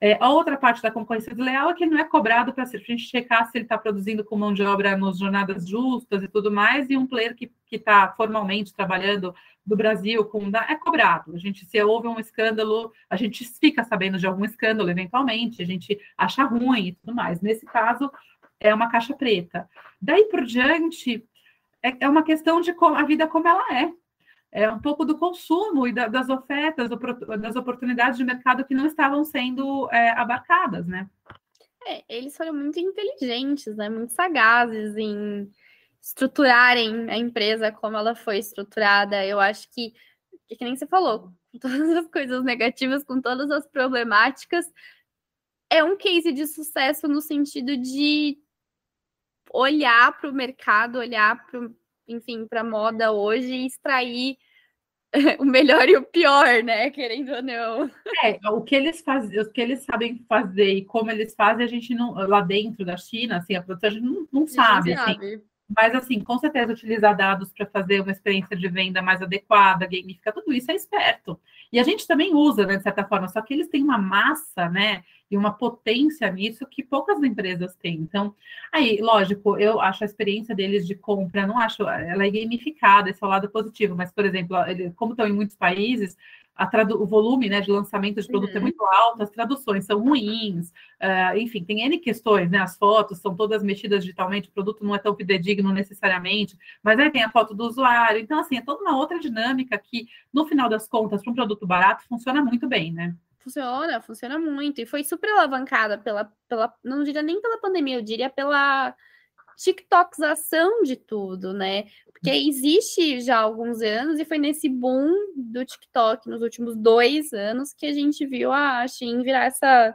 É, a outra parte da concorrência desleal é que ele não é cobrado para a gente checar se ele está produzindo com mão de obra nos jornadas justas e tudo mais, e um player que está formalmente trabalhando do Brasil com é cobrado. A gente, se houve um escândalo, a gente fica sabendo de algum escândalo eventualmente, a gente acha ruim e tudo mais. Nesse caso, é uma caixa preta. Daí por diante, é, é uma questão de a vida como ela é é, um pouco do consumo e da, das ofertas, das oportunidades de mercado que não estavam sendo é, abarcadas, né? É, eles foram muito inteligentes, né? Muito sagazes em estruturarem a empresa como ela foi estruturada. Eu acho que, que nem você falou, com todas as coisas negativas, com todas as problemáticas, é um case de sucesso no sentido de olhar para o mercado, olhar para enfim, para moda hoje e extrair *laughs* o melhor e o pior, né? Querendo ou não. É, o que eles fazem, o que eles sabem fazer e como eles fazem, a gente não lá dentro da China, assim, a produção a gente não, não sabe, assim. sabe. Mas, assim, com certeza, utilizar dados para fazer uma experiência de venda mais adequada, gamificar, tudo isso é esperto. E a gente também usa, né, de certa forma, só que eles têm uma massa, né, e uma potência nisso que poucas empresas têm. Então, aí, lógico, eu acho a experiência deles de compra, não acho, ela é gamificada, esse é o lado positivo, mas, por exemplo, como estão em muitos países, o volume né, de lançamento de produto é uhum. é muito alto, as traduções são ruins, uh, enfim, tem N questões, né? As fotos são todas mexidas digitalmente, o produto não é tão fidedigno necessariamente, mas aí tem a foto do usuário. Então, assim, é toda uma outra dinâmica que, no final das contas, para um produto barato, funciona muito bem, né? Funciona, funciona muito. E foi super alavancada pela, pela não diria nem pela pandemia, eu diria pela TikTokização de tudo, né? Porque existe já há alguns anos e foi nesse boom do TikTok nos últimos dois anos que a gente viu a Shein virar essa,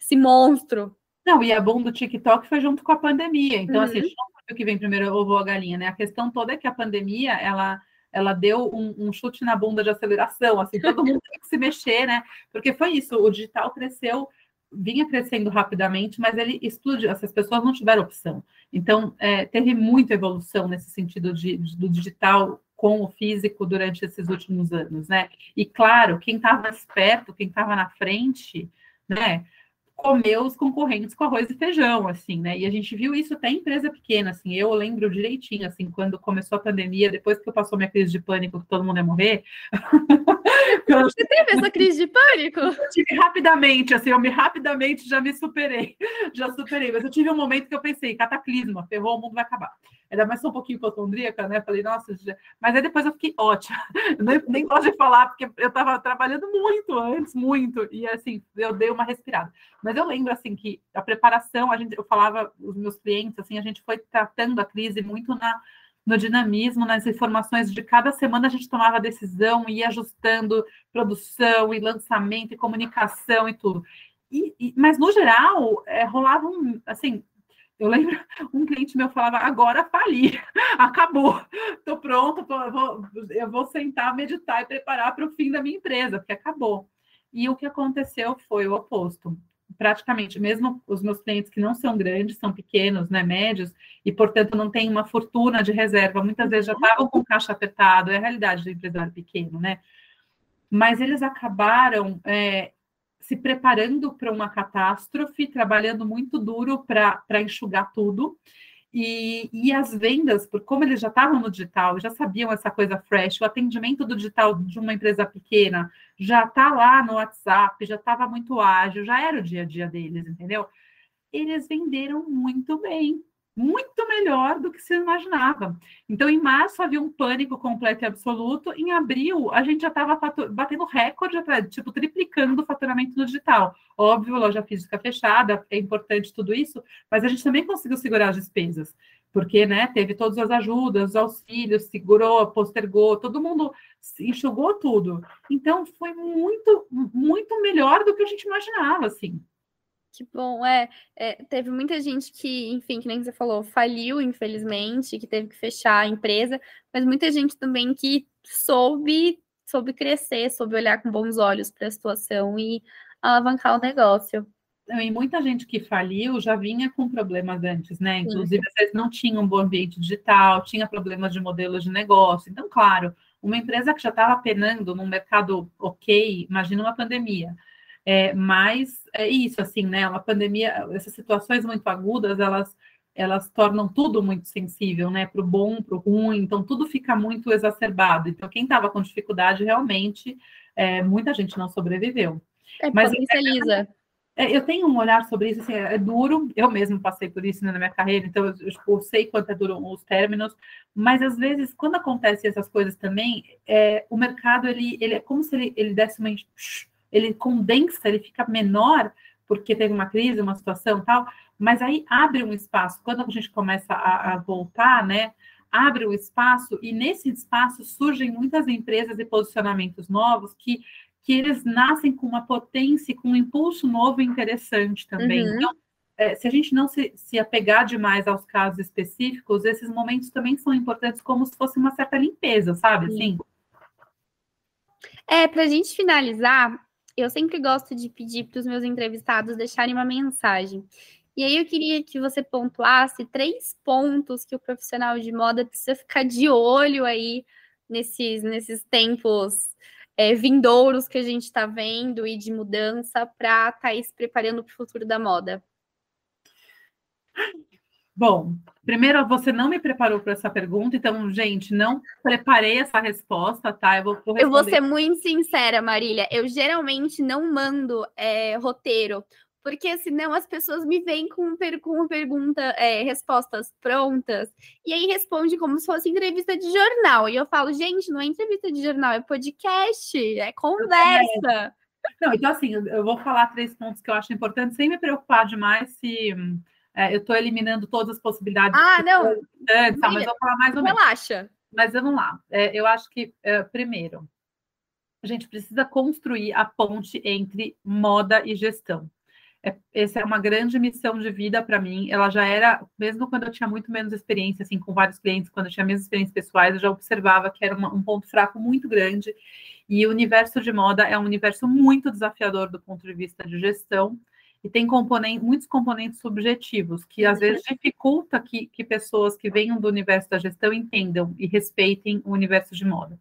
esse monstro. Não, e a boom do TikTok foi junto com a pandemia. Então, assim, uhum. assim, não sabe o que vem primeiro, ovo ou a galinha, né? A questão toda é que a pandemia, ela ela deu um, um, chute na bunda de aceleração, assim, todo mundo tem que se mexer, né? Porque foi isso, o digital cresceu vinha crescendo rapidamente, mas ele explodiu, essas pessoas não tiveram opção. Então, é, teve muita evolução nesse sentido de, de, do digital com o físico durante esses últimos anos, né? E claro, quem estava mais perto, quem estava na frente, né? Comer os concorrentes com arroz e feijão, assim, né? E a gente viu isso até em empresa pequena, assim. Eu lembro direitinho, assim, quando começou a pandemia, depois que eu passou minha crise de pânico, que todo mundo ia morrer. *laughs* Você teve essa crise de pânico? Eu tive rapidamente, assim, eu me rapidamente já me superei, já superei. Mas eu tive um momento que eu pensei, cataclisma, ferrou, o mundo vai acabar. Ainda mais sou um pouquinho hipocondríaca, né? Falei, nossa, já... mas aí depois eu fiquei ótima. *laughs* nem, nem gosto de falar, porque eu estava trabalhando muito antes, muito, e assim, eu dei uma respirada. Mas eu lembro, assim, que a preparação, a gente, eu falava, os meus clientes, assim, a gente foi tratando a crise muito na no dinamismo, nas informações de cada semana a gente tomava decisão, ia ajustando produção e lançamento e comunicação e tudo. E, e, mas no geral é, rolava um assim eu lembro, *laughs* um cliente meu falava, agora fali, *laughs* acabou, estou pronto, vou, eu vou sentar, meditar e preparar para o fim da minha empresa, porque acabou. E o que aconteceu foi o oposto. Praticamente, mesmo os meus clientes que não são grandes, são pequenos, né, médios, e portanto não têm uma fortuna de reserva, muitas vezes já estavam com caixa apertado, é a realidade do empresário pequeno, né? Mas eles acabaram é, se preparando para uma catástrofe, trabalhando muito duro para enxugar tudo. E, e as vendas, por como eles já estavam no digital, já sabiam essa coisa fresh, o atendimento do digital de uma empresa pequena já está lá no WhatsApp, já estava muito ágil, já era o dia a dia deles, entendeu? Eles venderam muito bem muito melhor do que se imaginava. Então, em março havia um pânico completo e absoluto. Em abril, a gente já estava batendo recorde, tipo, triplicando o faturamento no digital. Óbvio, loja física fechada, é importante tudo isso, mas a gente também conseguiu segurar as despesas, porque, né, teve todas as ajudas, os auxílios, segurou, postergou, todo mundo enxugou tudo. Então, foi muito, muito melhor do que a gente imaginava, assim. Que bom, é, é, Teve muita gente que, enfim, que nem você falou, faliu, infelizmente, que teve que fechar a empresa, mas muita gente também que soube, soube crescer, soube olhar com bons olhos para a situação e alavancar o negócio. E muita gente que faliu já vinha com problemas antes, né? Inclusive, vocês não tinham um bom ambiente digital, tinha problemas de modelos de negócio. Então, claro, uma empresa que já estava penando num mercado ok, imagina uma pandemia é, mas é isso, assim, né? Uma pandemia, essas situações muito agudas, elas elas tornam tudo muito sensível, né? Para o bom, para o ruim, então tudo fica muito exacerbado. Então, quem estava com dificuldade, realmente, é, muita gente não sobreviveu. É, Mas potencializa. É, eu tenho um olhar sobre isso, assim, é duro, eu mesmo passei por isso né, na minha carreira, então eu, eu, sei quanto é duro os términos, mas às vezes, quando acontecem essas coisas também, é, o mercado, ele, ele é como se ele, ele desse uma ele condensa, ele fica menor porque teve uma crise, uma situação tal, mas aí abre um espaço. Quando a gente começa a, a voltar, né, abre o espaço e nesse espaço surgem muitas empresas e posicionamentos novos que que eles nascem com uma potência, com um impulso novo e interessante também. Uhum. Então, é, se a gente não se, se apegar demais aos casos específicos, esses momentos também são importantes como se fosse uma certa limpeza, sabe? Assim? É, para a gente finalizar, eu sempre gosto de pedir para os meus entrevistados deixarem uma mensagem. E aí eu queria que você pontuasse três pontos que o profissional de moda precisa ficar de olho aí nesses, nesses tempos é, vindouros que a gente está vendo e de mudança para estar tá se preparando para o futuro da moda. Bom, primeiro você não me preparou para essa pergunta, então, gente, não preparei essa resposta, tá? Eu vou, vou Eu vou ser muito sincera, Marília. Eu geralmente não mando é, roteiro, porque senão as pessoas me vêm com, per com pergunta, é, respostas prontas, e aí responde como se fosse entrevista de jornal. E eu falo, gente, não é entrevista de jornal, é podcast, é conversa. Não, então assim, eu vou falar três pontos que eu acho importantes, sem me preocupar demais se eu estou eliminando todas as possibilidades. Ah, não. Antes, tá, mas vou falar mais ou menos. Relaxa. Mas vamos lá. É, eu acho que, é, primeiro, a gente precisa construir a ponte entre moda e gestão. É, essa é uma grande missão de vida para mim. Ela já era, mesmo quando eu tinha muito menos experiência, assim, com vários clientes, quando eu tinha minhas experiências pessoais, eu já observava que era uma, um ponto fraco muito grande. E o universo de moda é um universo muito desafiador do ponto de vista de gestão e tem muitos componentes subjetivos, que às vezes dificulta que, que pessoas que venham do universo da gestão entendam e respeitem o universo de moda.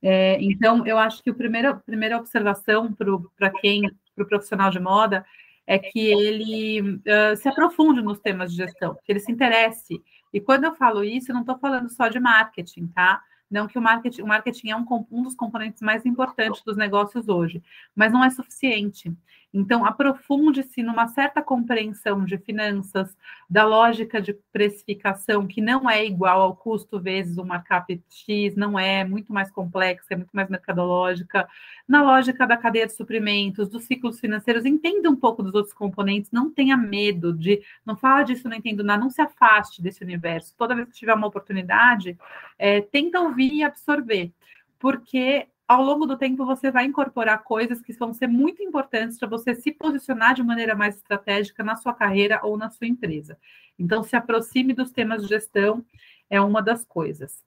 É, então, eu acho que a primeira, primeira observação para quem, para o profissional de moda, é que ele uh, se aprofunde nos temas de gestão, que ele se interesse. E quando eu falo isso, eu não estou falando só de marketing, tá? Não que o marketing, o marketing é um, um dos componentes mais importantes dos negócios hoje, mas não é suficiente. Então, aprofunde-se numa certa compreensão de finanças, da lógica de precificação, que não é igual ao custo vezes o markup X, não é, muito mais complexa, é muito mais mercadológica. Na lógica da cadeia de suprimentos, dos ciclos financeiros, entenda um pouco dos outros componentes, não tenha medo de, não fala disso, não entendo nada, não se afaste desse universo. Toda vez que tiver uma oportunidade, é, tenta ouvir e absorver, porque ao longo do tempo você vai incorporar coisas que vão ser muito importantes para você se posicionar de maneira mais estratégica na sua carreira ou na sua empresa. Então, se aproxime dos temas de gestão, é uma das coisas.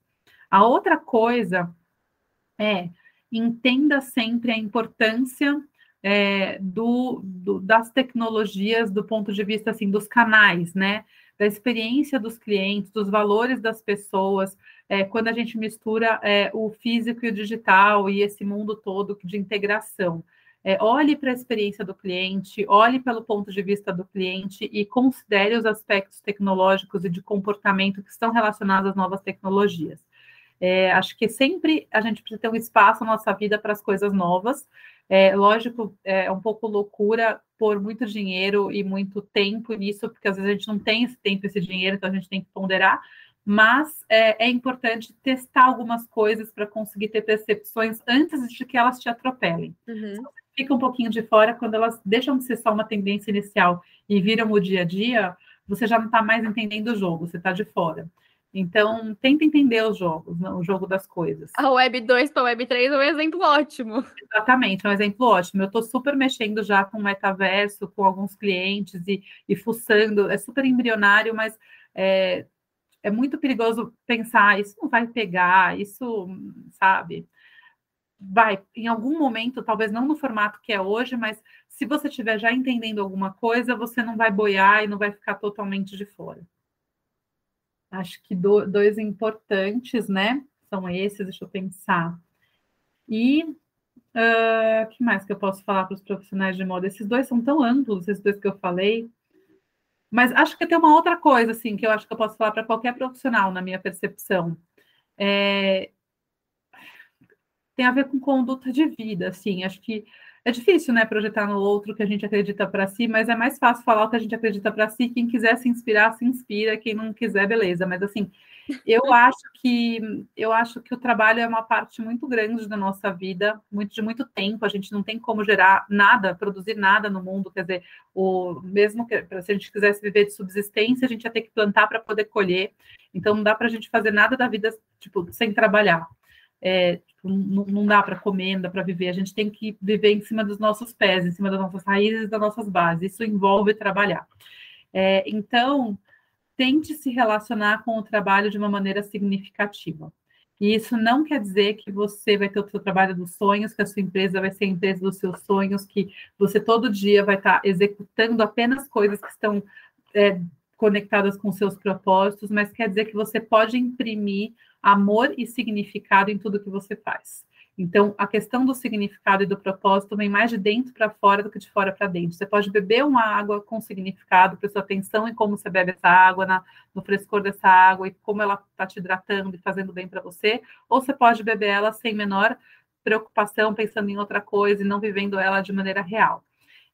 A outra coisa é entenda sempre a importância é, do, do, das tecnologias do ponto de vista assim dos canais, né? Da experiência dos clientes, dos valores das pessoas, é, quando a gente mistura é, o físico e o digital e esse mundo todo de integração. É, olhe para a experiência do cliente, olhe pelo ponto de vista do cliente e considere os aspectos tecnológicos e de comportamento que estão relacionados às novas tecnologias. É, acho que sempre a gente precisa ter um espaço na nossa vida para as coisas novas. É, lógico, é um pouco loucura pôr muito dinheiro e muito tempo nisso, porque às vezes a gente não tem esse tempo, esse dinheiro, então a gente tem que ponderar. Mas é, é importante testar algumas coisas para conseguir ter percepções antes de que elas te atropelem. Uhum fica um pouquinho de fora, quando elas deixam de ser só uma tendência inicial e viram o dia a dia, você já não está mais entendendo o jogo, você está de fora. Então, tenta entender os jogos, o jogo das coisas. A Web 2 para a Web 3 é um exemplo ótimo. Exatamente, é um exemplo ótimo. Eu estou super mexendo já com o metaverso, com alguns clientes e, e fuçando. É super embrionário, mas é, é muito perigoso pensar, isso não vai pegar, isso, sabe? vai, em algum momento, talvez não no formato que é hoje, mas se você estiver já entendendo alguma coisa, você não vai boiar e não vai ficar totalmente de fora. Acho que do, dois importantes, né? São esses, deixa eu pensar. E o uh, que mais que eu posso falar para os profissionais de moda? Esses dois são tão amplos, esses dois que eu falei. Mas acho que tem uma outra coisa, assim, que eu acho que eu posso falar para qualquer profissional, na minha percepção. É, tem a ver com conduta de vida, assim, acho que é difícil, né, projetar no outro que a gente acredita para si, mas é mais fácil falar o que a gente acredita para si. Quem quiser se inspirar, se inspira. Quem não quiser, beleza. Mas assim, eu *laughs* acho que eu acho que o trabalho é uma parte muito grande da nossa vida, muito de muito tempo. A gente não tem como gerar nada, produzir nada no mundo. Quer dizer, o mesmo que se a gente quisesse viver de subsistência, a gente ia ter que plantar para poder colher. Então não dá para a gente fazer nada da vida tipo sem trabalhar. É, não, não dá para comer, não dá para viver. A gente tem que viver em cima dos nossos pés, em cima das nossas raízes, das nossas bases. Isso envolve trabalhar. É, então, tente se relacionar com o trabalho de uma maneira significativa. E isso não quer dizer que você vai ter o seu trabalho dos sonhos, que a sua empresa vai ser a empresa dos seus sonhos, que você todo dia vai estar executando apenas coisas que estão é, conectadas com seus propósitos, mas quer dizer que você pode imprimir amor e significado em tudo que você faz. Então, a questão do significado e do propósito vem mais de dentro para fora do que de fora para dentro. Você pode beber uma água com significado, prestar atenção em como você bebe essa água, na, no frescor dessa água e como ela está te hidratando e fazendo bem para você, ou você pode beber ela sem menor preocupação, pensando em outra coisa e não vivendo ela de maneira real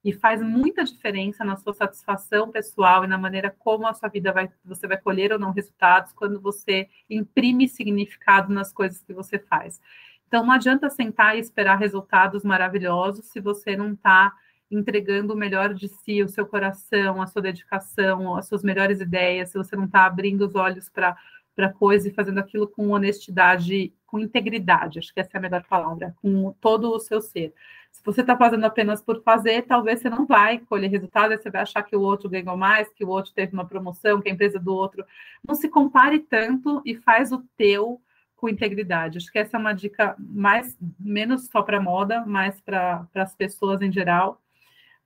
e faz muita diferença na sua satisfação pessoal e na maneira como a sua vida vai, você vai colher ou não resultados quando você imprime significado nas coisas que você faz. Então não adianta sentar e esperar resultados maravilhosos se você não está entregando o melhor de si, o seu coração, a sua dedicação, as suas melhores ideias, se você não está abrindo os olhos para para coisa e fazendo aquilo com honestidade, com integridade, acho que essa é a melhor palavra, com todo o seu ser. Se você está fazendo apenas por fazer, talvez você não vai colher resultado, você vai achar que o outro ganhou mais, que o outro teve uma promoção, que a empresa do outro. Não se compare tanto e faz o teu com integridade. Acho que essa é uma dica mais menos só para moda, mais para as pessoas em geral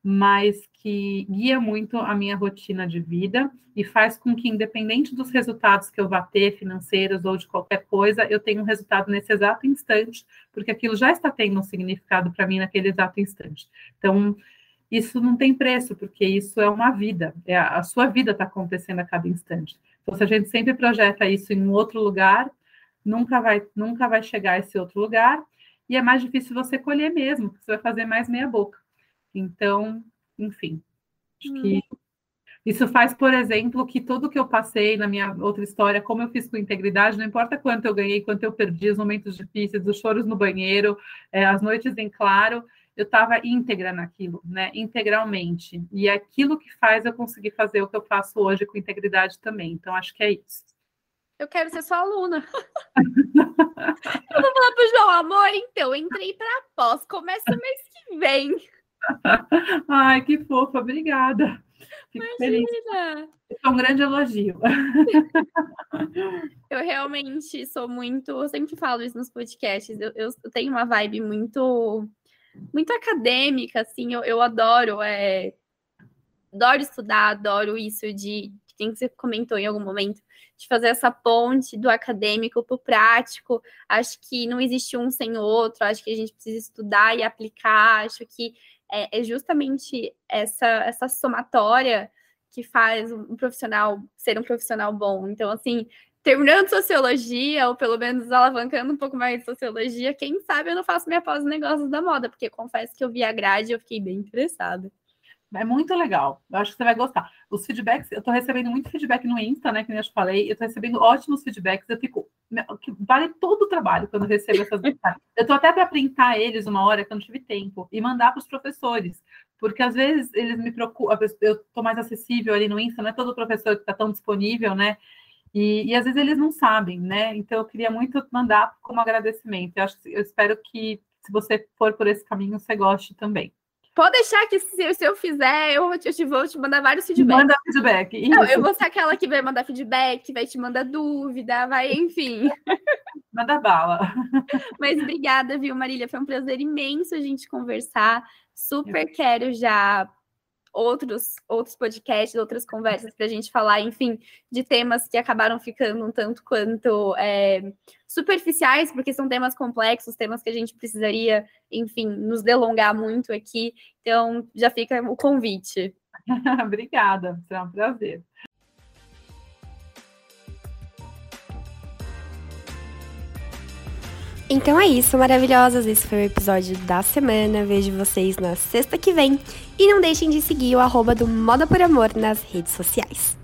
mas que guia muito a minha rotina de vida e faz com que, independente dos resultados que eu vá ter, financeiros ou de qualquer coisa, eu tenha um resultado nesse exato instante, porque aquilo já está tendo um significado para mim naquele exato instante. Então, isso não tem preço, porque isso é uma vida, é a, a sua vida está acontecendo a cada instante. Então, se a gente sempre projeta isso em um outro lugar, nunca vai, nunca vai chegar a esse outro lugar, e é mais difícil você colher mesmo, você vai fazer mais meia boca. Então, enfim, acho hum. que isso faz, por exemplo, que tudo que eu passei na minha outra história, como eu fiz com integridade, não importa quanto eu ganhei, quanto eu perdi, os momentos difíceis, os choros no banheiro, é, as noites em claro, eu estava íntegra naquilo, né? Integralmente. E é aquilo que faz eu conseguir fazer o que eu faço hoje com integridade também. Então, acho que é isso. Eu quero ser sua aluna. *laughs* eu vou falar pro João, amor, então, entrei para pós, começa mês que vem. *laughs* Ai, que fofa, obrigada. Fico Imagina. feliz. É um grande elogio. *laughs* Eu realmente sou muito, eu sempre falo isso nos podcasts. Eu, eu tenho uma vibe muito, muito acadêmica, assim. Eu, eu adoro, é, adoro estudar, adoro isso de que você comentou em algum momento, de fazer essa ponte do acadêmico para o prático. Acho que não existe um sem o outro, acho que a gente precisa estudar e aplicar, acho que é, é justamente essa, essa somatória que faz um profissional ser um profissional bom. Então, assim, terminando sociologia, ou pelo menos alavancando um pouco mais de sociologia, quem sabe eu não faço minha pós negócios da moda, porque confesso que eu vi a grade e eu fiquei bem interessada. É muito legal. Eu acho que você vai gostar. Os feedbacks, eu estou recebendo muito feedback no Insta, né? Que eu te falei. Eu estou recebendo ótimos feedbacks. Eu fico. Vale todo o trabalho quando eu recebo essas *laughs* mensagens. Eu estou até para printar eles uma hora que eu não tive tempo e mandar para os professores. Porque às vezes eles me procuram, eu estou mais acessível ali no Insta, não é todo professor que está tão disponível, né? E, e, às vezes eles não sabem, né? Então eu queria muito mandar como agradecimento. Eu, acho, eu espero que, se você for por esse caminho, você goste também. Pode deixar que se, se eu fizer, eu, eu te vou te mandar vários feedbacks. Manda feedback. Não, eu vou ser aquela que vai mandar feedback, vai te mandar dúvida, vai, enfim. *laughs* Manda bala. Mas obrigada, viu, Marília? Foi um prazer imenso a gente conversar. Super quero já outros, outros podcasts, outras conversas para a gente falar, enfim, de temas que acabaram ficando um tanto quanto é, superficiais, porque são temas complexos, temas que a gente precisaria, enfim, nos delongar muito aqui. Então, já fica o convite. *laughs* Obrigada, será um prazer. Então é isso, maravilhosas. Esse foi o episódio da semana. Vejo vocês na sexta que vem. E não deixem de seguir o arroba do Moda por Amor nas redes sociais.